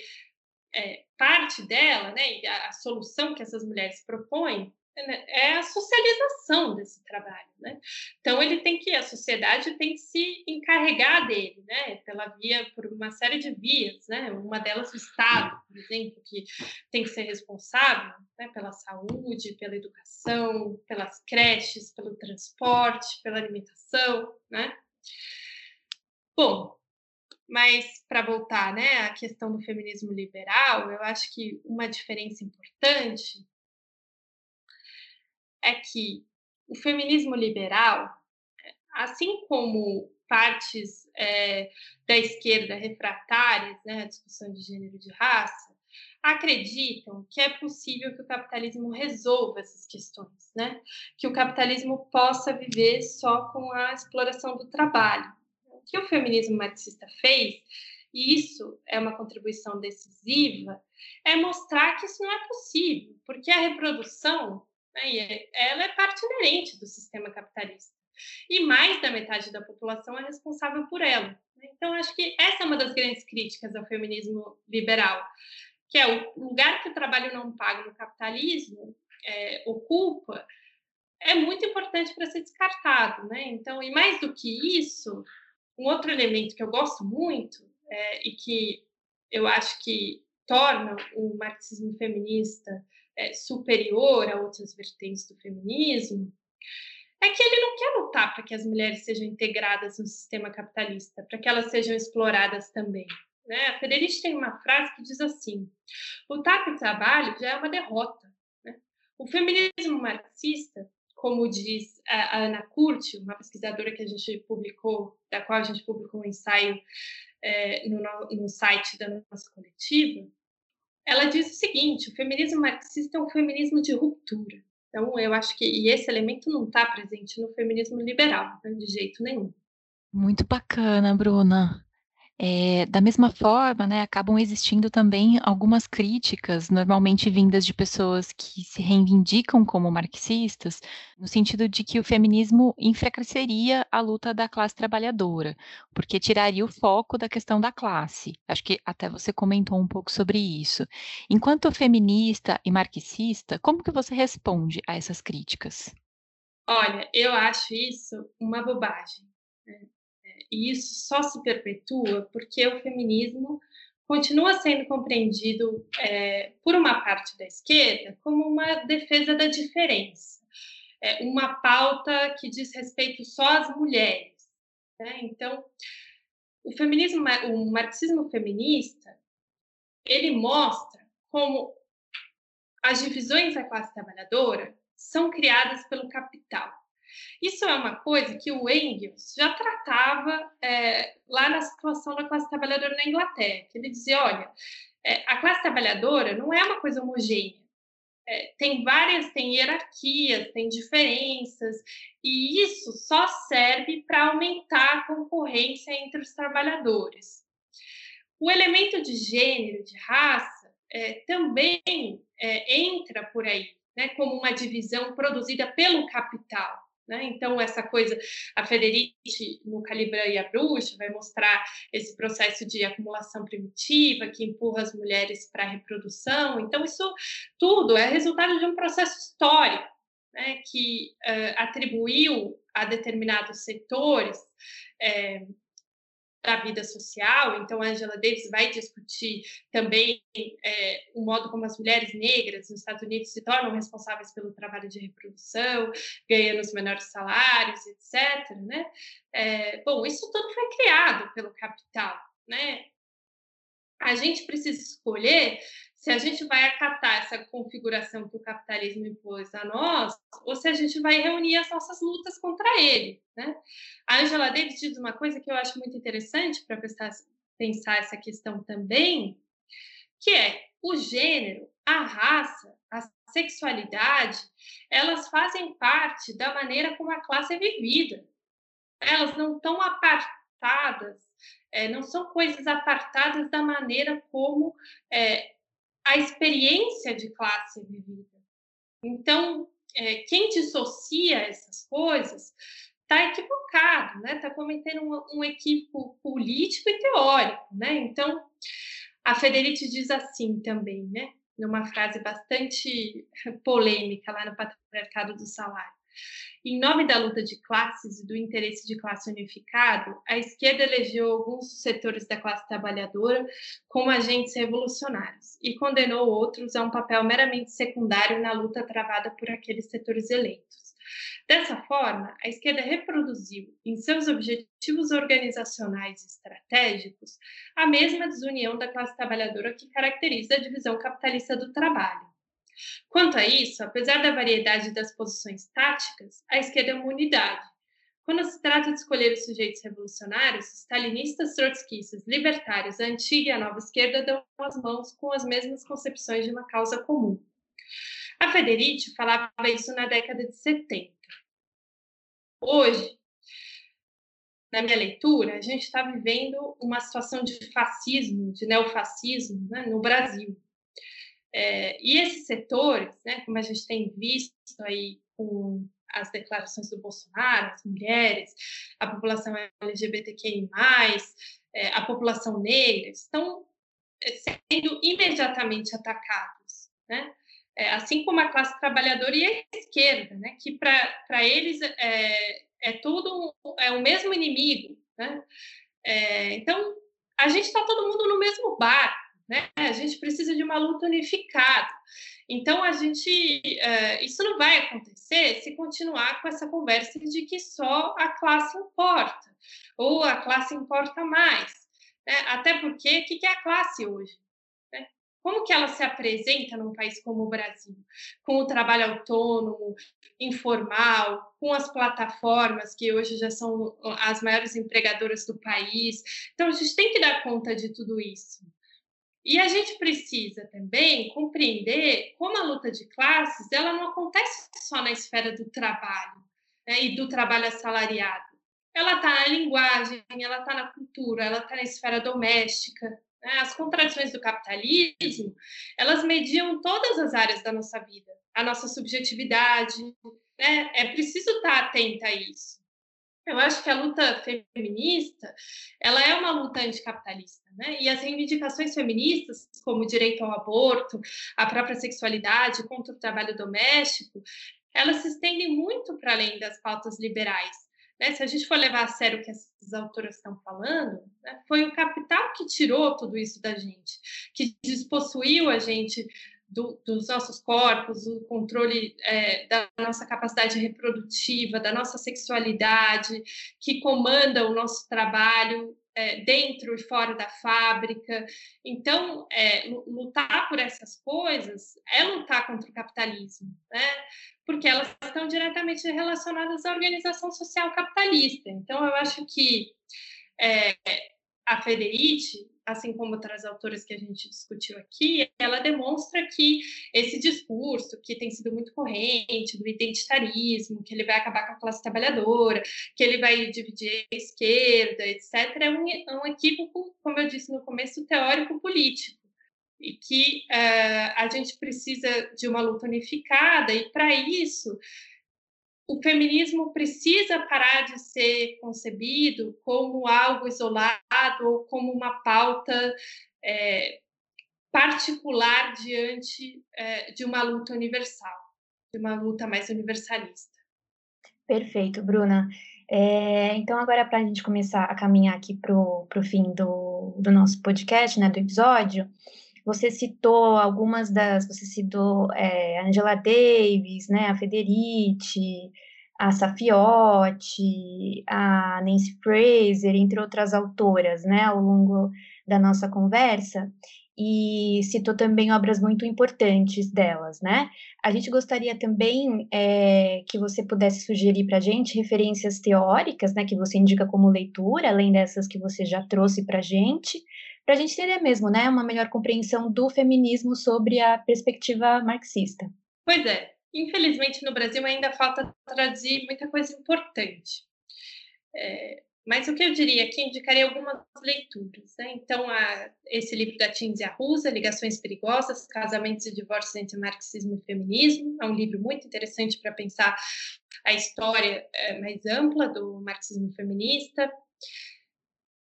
é, parte dela, né, a, a, solução que essas mulheres propõem é a socialização desse trabalho, né? Então ele tem que a sociedade tem que se encarregar dele, né? Pela via por uma série de vias, né? Uma delas o Estado, por exemplo, que tem que ser responsável, né? Pela saúde, pela educação, pelas creches, pelo transporte, pela alimentação, né? Bom, mas para voltar, né, à questão do feminismo liberal, eu acho que uma diferença importante é que o feminismo liberal, assim como partes é, da esquerda refratárias né, à discussão de gênero e de raça, acreditam que é possível que o capitalismo resolva essas questões, né? que o capitalismo possa viver só com a exploração do trabalho que o feminismo marxista fez, e isso é uma contribuição decisiva, é mostrar que isso não é possível, porque a reprodução, né, ela é parte inerente do sistema capitalista. E mais da metade da população é responsável por ela. Né. Então, acho que essa é uma das grandes críticas ao feminismo liberal, que é o lugar que o trabalho não pago no capitalismo é, ocupa, é muito importante para ser descartado, né? Então, e mais do que isso, um outro elemento que eu gosto muito é, e que eu acho que torna o marxismo feminista é, superior a outras vertentes do feminismo é que ele não quer lutar para que as mulheres sejam integradas no sistema capitalista, para que elas sejam exploradas também. Né? A Federici tem uma frase que diz assim: lutar pelo trabalho já é uma derrota. Né? O feminismo marxista, como diz a Ana Curti, uma pesquisadora que a gente publicou, da qual a gente publicou um ensaio é, no, no site da nossa coletiva, ela diz o seguinte: o feminismo marxista é um feminismo de ruptura. Então, eu acho que e esse elemento não está presente no feminismo liberal, né, de jeito nenhum. Muito bacana, Bruna. É, da mesma forma, né, acabam existindo também algumas críticas, normalmente vindas de pessoas que se reivindicam como marxistas, no sentido de que o feminismo enfraqueceria a luta da classe trabalhadora, porque tiraria o foco da questão da classe. Acho que até você comentou um pouco sobre isso. Enquanto feminista e marxista, como que você responde a essas críticas? Olha, eu acho isso uma bobagem. E isso só se perpetua porque o feminismo continua sendo compreendido é, por uma parte da esquerda como uma defesa da diferença, é, uma pauta que diz respeito só às mulheres. Né? Então, o feminismo, o marxismo feminista, ele mostra como as divisões da classe trabalhadora são criadas pelo capital. Isso é uma coisa que o Engels já tratava é, lá na situação da classe trabalhadora na Inglaterra, ele dizia, olha, é, a classe trabalhadora não é uma coisa homogênea, é, tem várias, tem hierarquias, tem diferenças, e isso só serve para aumentar a concorrência entre os trabalhadores. O elemento de gênero, de raça, é, também é, entra por aí, né, como uma divisão produzida pelo capital. Né? Então, essa coisa, a Federici, no Calibra e a Bruxa, vai mostrar esse processo de acumulação primitiva que empurra as mulheres para a reprodução. Então, isso tudo é resultado de um processo histórico né? que uh, atribuiu a determinados setores. É, da vida social. Então, a Angela Davis vai discutir também é, o modo como as mulheres negras nos Estados Unidos se tornam responsáveis pelo trabalho de reprodução, ganhando os menores salários, etc. Né? É, bom, isso tudo foi criado pelo capital. Né? A gente precisa escolher se a gente vai acatar essa configuração que o capitalismo impôs a nós, ou se a gente vai reunir as nossas lutas contra ele. Né? A Angela Davis diz uma coisa que eu acho muito interessante para pensar essa questão também, que é o gênero, a raça, a sexualidade, elas fazem parte da maneira como a classe é vivida. Elas não estão apartadas, é, não são coisas apartadas da maneira como é, a experiência de classe vivida. Então, é, quem dissocia essas coisas está equivocado, né? Está cometendo um, um equívoco político e teórico, né? Então, a Federici diz assim também, né? Numa frase bastante polêmica lá no Patriarcado do Salário. Em nome da luta de classes e do interesse de classe unificado, a esquerda elegeu alguns setores da classe trabalhadora como agentes revolucionários e condenou outros a um papel meramente secundário na luta travada por aqueles setores eleitos. Dessa forma, a esquerda reproduziu, em seus objetivos organizacionais e estratégicos, a mesma desunião da classe trabalhadora que caracteriza a divisão capitalista do trabalho Quanto a isso, apesar da variedade das posições táticas, a esquerda é uma unidade. Quando se trata de escolher os sujeitos revolucionários, stalinistas, trotskistas, libertários, a antiga e a nova esquerda dão as mãos com as mesmas concepções de uma causa comum. A Federici falava isso na década de 70. Hoje, na minha leitura, a gente está vivendo uma situação de fascismo, de neofascismo né, no Brasil. É, e esses setores, né, como a gente tem visto aí com as declarações do Bolsonaro, as mulheres, a população LGBTQI+, é, a população negra, estão é, sendo imediatamente atacados, né? É, assim como a classe trabalhadora e a esquerda, né? que para eles é, é tudo é o mesmo inimigo. Né? É, então, a gente está todo mundo no mesmo barco. Né? A gente precisa de uma luta unificada. Então, a gente, uh, isso não vai acontecer se continuar com essa conversa de que só a classe importa, ou a classe importa mais. Né? Até porque, o que é a classe hoje? Né? como que ela se apresenta num país como o Brasil, com o trabalho autônomo, informal, com as plataformas que hoje já são as maiores empregadoras do país. Então a gente tem que dar conta de tudo isso. E a gente precisa também compreender como a luta de classes ela não acontece só na esfera do trabalho né, e do trabalho assalariado. Ela está na linguagem, ela está na cultura, ela está na esfera doméstica. Né? As contradições do capitalismo elas mediam todas as áreas da nossa vida, a nossa subjetividade. Né? É preciso estar atenta a isso. Eu acho que a luta feminista, ela é uma luta anticapitalista, né? E as reivindicações feministas, como o direito ao aborto, a própria sexualidade, contra o trabalho doméstico, elas se estendem muito para além das pautas liberais. Né? Se a gente for levar a sério o que essas autoras estão falando, né? foi o capital que tirou tudo isso da gente, que despossuiu a gente do, dos nossos corpos, o controle é, da nossa capacidade reprodutiva, da nossa sexualidade, que comanda o nosso trabalho é, dentro e fora da fábrica. Então, é, lutar por essas coisas é lutar contra o capitalismo, né? porque elas estão diretamente relacionadas à organização social capitalista. Então, eu acho que é, a Federici, assim como outras autoras que a gente discutiu aqui, ela demonstra que esse discurso, que tem sido muito corrente, do identitarismo, que ele vai acabar com a classe trabalhadora, que ele vai dividir a esquerda, etc., é um, é um equívoco, como eu disse no começo, teórico-político. E que uh, a gente precisa de uma luta unificada, e para isso o feminismo precisa parar de ser concebido como algo isolado ou como uma pauta é, particular diante é, de uma luta universal, de uma luta mais universalista. Perfeito, Bruna. É, então, agora, para a gente começar a caminhar aqui para o fim do, do nosso podcast, né, do episódio, você citou algumas das, você citou é, Angela Davis, né, a Federici, a Safiotti, a Nancy Fraser, entre outras autoras, né, ao longo da nossa conversa, e citou também obras muito importantes delas, né? A gente gostaria também é, que você pudesse sugerir para a gente referências teóricas, né, que você indica como leitura, além dessas que você já trouxe para a gente, para a gente ter mesmo, né, uma melhor compreensão do feminismo sobre a perspectiva marxista. Pois é, infelizmente no Brasil ainda falta traduzir muita coisa importante. É, mas o que eu diria aqui, indicaria algumas leituras. Né? Então, a, esse livro da Tinzia Rusa, Ligações Perigosas, Casamentos e Divórcios entre Marxismo e Feminismo, é um livro muito interessante para pensar a história é, mais ampla do marxismo feminista.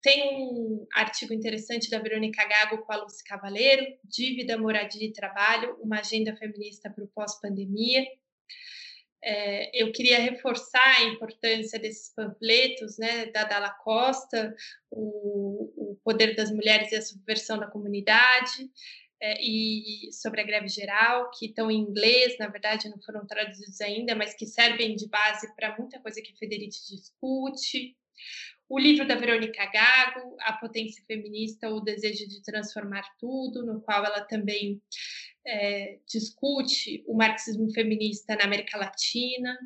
Tem um artigo interessante da Verônica Gago com a Lucy Cavaleiro, Dívida, Moradia e Trabalho, uma agenda feminista para o pós-pandemia. É, eu queria reforçar a importância desses panfletos, né, da Dalla Costa, o, o Poder das Mulheres e a Subversão da Comunidade, é, e sobre a greve geral, que estão em inglês, na verdade não foram traduzidos ainda, mas que servem de base para muita coisa que a Federici discute o livro da Verônica Gago, A Potência Feminista, O Desejo de Transformar Tudo, no qual ela também é, discute o marxismo feminista na América Latina.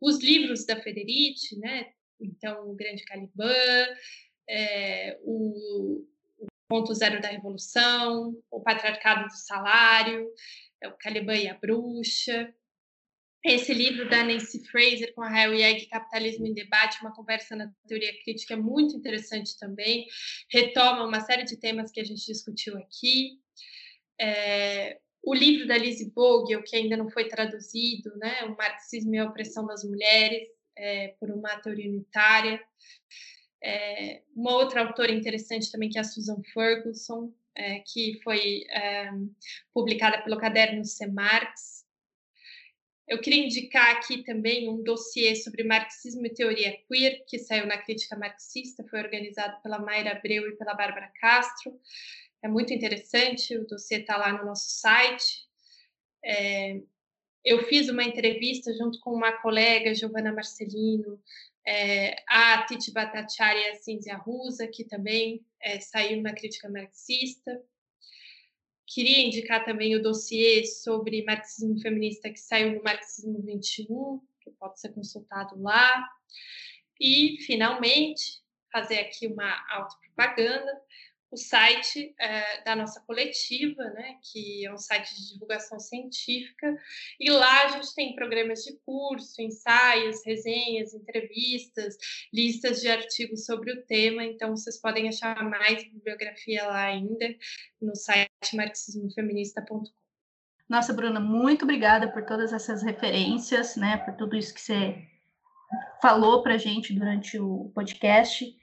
Os livros da Federici, né? então, O Grande Caliban, é, o, o Ponto Zero da Revolução, O Patriarcado do Salário, é, O Caliban e a Bruxa, esse livro da Nancy Fraser com a Rael Yeg, Capitalismo em Debate, uma conversa na teoria crítica, é muito interessante também. Retoma uma série de temas que a gente discutiu aqui. É, o livro da Lizzie Vogel, que ainda não foi traduzido, né? O Marxismo e a Opressão das Mulheres, é, por uma teoria unitária. É, uma outra autora interessante também, que é a Susan Ferguson, é, que foi é, publicada pelo Caderno C. Marx, eu queria indicar aqui também um dossiê sobre marxismo e teoria queer, que saiu na Crítica Marxista, foi organizado pela Mayra Abreu e pela Bárbara Castro. É muito interessante, o dossiê está lá no nosso site. É, eu fiz uma entrevista junto com uma colega, Giovana Marcelino, é, a Titi Bhattacharya e a Cinzia Rusa, que também é, saiu na Crítica Marxista. Queria indicar também o dossiê sobre marxismo feminista que saiu no Marxismo 21, que pode ser consultado lá. E, finalmente, fazer aqui uma autopropaganda o site é, da nossa coletiva, né, que é um site de divulgação científica, e lá a gente tem programas de curso, ensaios, resenhas, entrevistas, listas de artigos sobre o tema, então vocês podem achar mais bibliografia lá ainda no site marxismofeminista.com. Nossa, Bruna, muito obrigada por todas essas referências, né, por tudo isso que você falou para gente durante o podcast.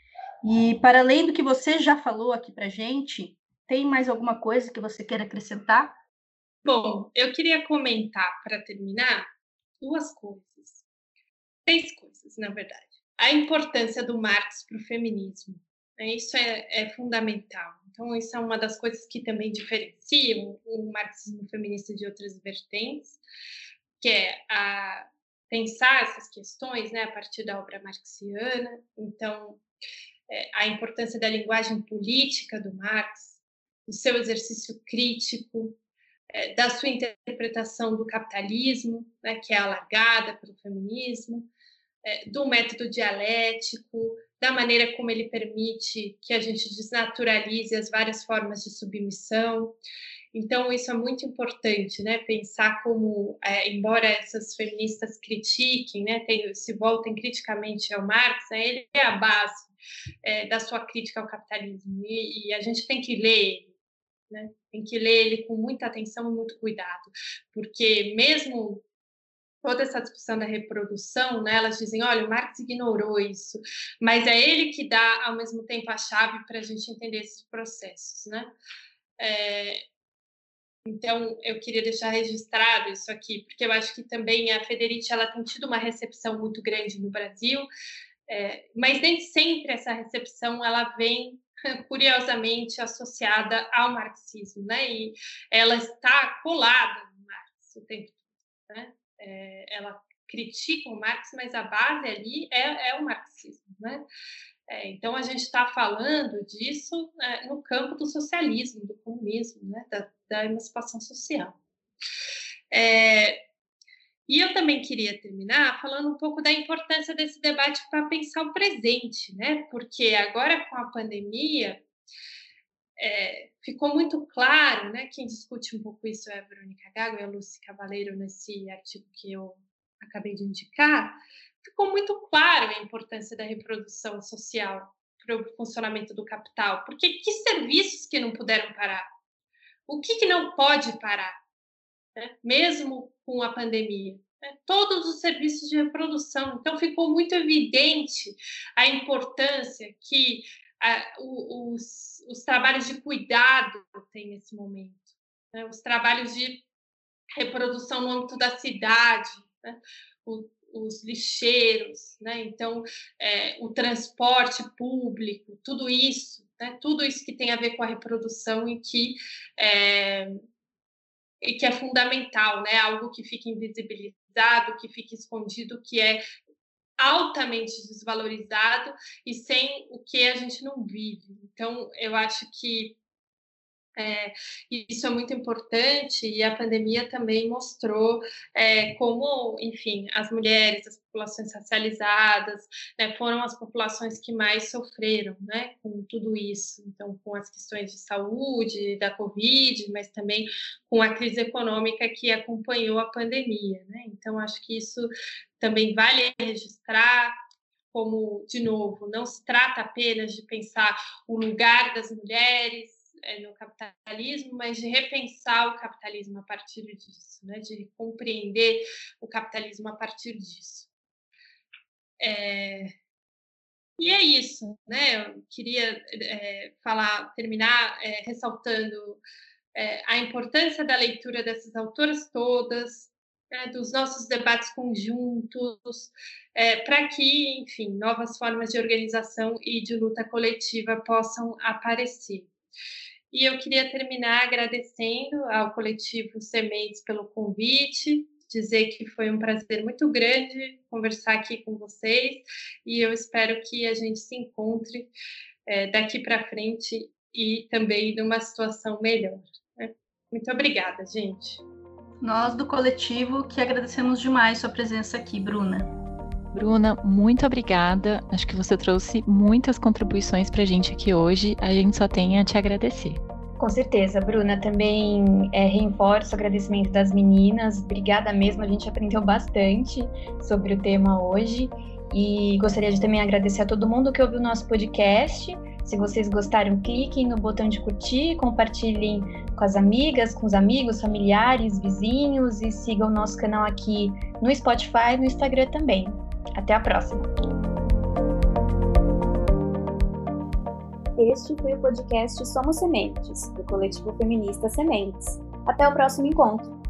E para além do que você já falou aqui para gente, tem mais alguma coisa que você queira acrescentar? Bom, eu queria comentar para terminar duas coisas, três coisas, na verdade. A importância do Marx para o feminismo, né? isso é, é, fundamental. Então, isso é uma das coisas que também diferenciam o marxismo feminista de outras vertentes, que é a, pensar essas questões né, a partir da obra marxiana. Então, a importância da linguagem política do Marx, do seu exercício crítico, é, da sua interpretação do capitalismo, né, que é alargada pelo feminismo, é, do método dialético, da maneira como ele permite que a gente desnaturalize as várias formas de submissão. Então, isso é muito importante, né? Pensar como, é, embora essas feministas critiquem, né, tem, se voltem criticamente ao Marx, né, ele é a base é, da sua crítica ao capitalismo. E, e, a gente tem que ler né? tem que ler ele com muita atenção e muito cuidado, porque mesmo toda essa discussão da reprodução, né, elas dizem, olha, o Marx ignorou isso, mas é ele que dá, ao mesmo tempo, a chave para a gente entender esses processos, né? É, então, eu queria deixar registrado isso aqui, porque eu acho que também a Federici ela tem tido uma recepção muito grande no Brasil, é, mas nem sempre essa recepção ela vem curiosamente associada ao marxismo, né? E ela está colada no Marx o tempo todo, né? É, ela critica o Marx, mas a base ali é, é o marxismo, né? É, então a gente está falando disso né, no campo do socialismo, do comunismo, né? Da, da emancipação social. É, e eu também queria terminar falando um pouco da importância desse debate para pensar o presente, né? Porque agora com a pandemia é, ficou muito claro, né? Quem discute um pouco isso é a Verônica Gago e a Lucy Cavaleiro nesse artigo que eu acabei de indicar. Ficou muito claro a importância da reprodução social para o funcionamento do capital, porque que serviços que não puderam parar? O que, que não pode parar? Né? Mesmo com a pandemia. Né? Todos os serviços de reprodução. Então, ficou muito evidente a importância que a, os, os, trabalhos de cuidado têm nesse momento. Né? Os trabalhos de reprodução no âmbito da cidade, né? o, os lixeiros, né? então é, o transporte público, tudo isso, né? tudo isso que tem a ver com a reprodução e que é, e que é fundamental, né? Algo que fica invisibilizado, que fica escondido, que é altamente desvalorizado e sem o que a gente não vive. Então, eu acho que é, isso é muito importante e a pandemia também mostrou é, como, enfim, as mulheres, as populações racializadas, né, foram as populações que mais sofreram, né, com tudo isso. Então, com as questões de saúde, da Covid, mas também com a crise econômica que acompanhou a pandemia, né. Então, acho que isso também vale registrar como, de novo, não se trata apenas de pensar o lugar das mulheres, é, no capitalismo, mas de repensar o capitalismo a partir disso, né? de compreender o capitalismo a partir disso. É... E é isso, né? Eu queria é, falar, terminar é, ressaltando é, a importância da leitura dessas autoras todas, né, dos nossos debates conjuntos, é, para que, enfim, novas formas de organização e de luta coletiva possam aparecer. E eu queria terminar agradecendo ao coletivo Sementes pelo convite, dizer que foi um prazer muito grande conversar aqui com vocês e eu espero que a gente se encontre é, daqui para frente e também numa situação melhor. Né? Muito obrigada, gente. Nós do coletivo que agradecemos demais sua presença aqui, Bruna. Bruna, muito obrigada. Acho que você trouxe muitas contribuições para a gente aqui hoje. A gente só tem a te agradecer. Com certeza, Bruna. Também é, reforço o agradecimento das meninas. Obrigada mesmo, a gente aprendeu bastante sobre o tema hoje. E gostaria de também agradecer a todo mundo que ouviu o nosso podcast. Se vocês gostaram, cliquem no botão de curtir, compartilhem com as amigas, com os amigos, familiares, vizinhos e sigam o nosso canal aqui no Spotify e no Instagram também. Até a próxima! Este foi o podcast Somos Sementes, do coletivo feminista Sementes. Até o próximo encontro!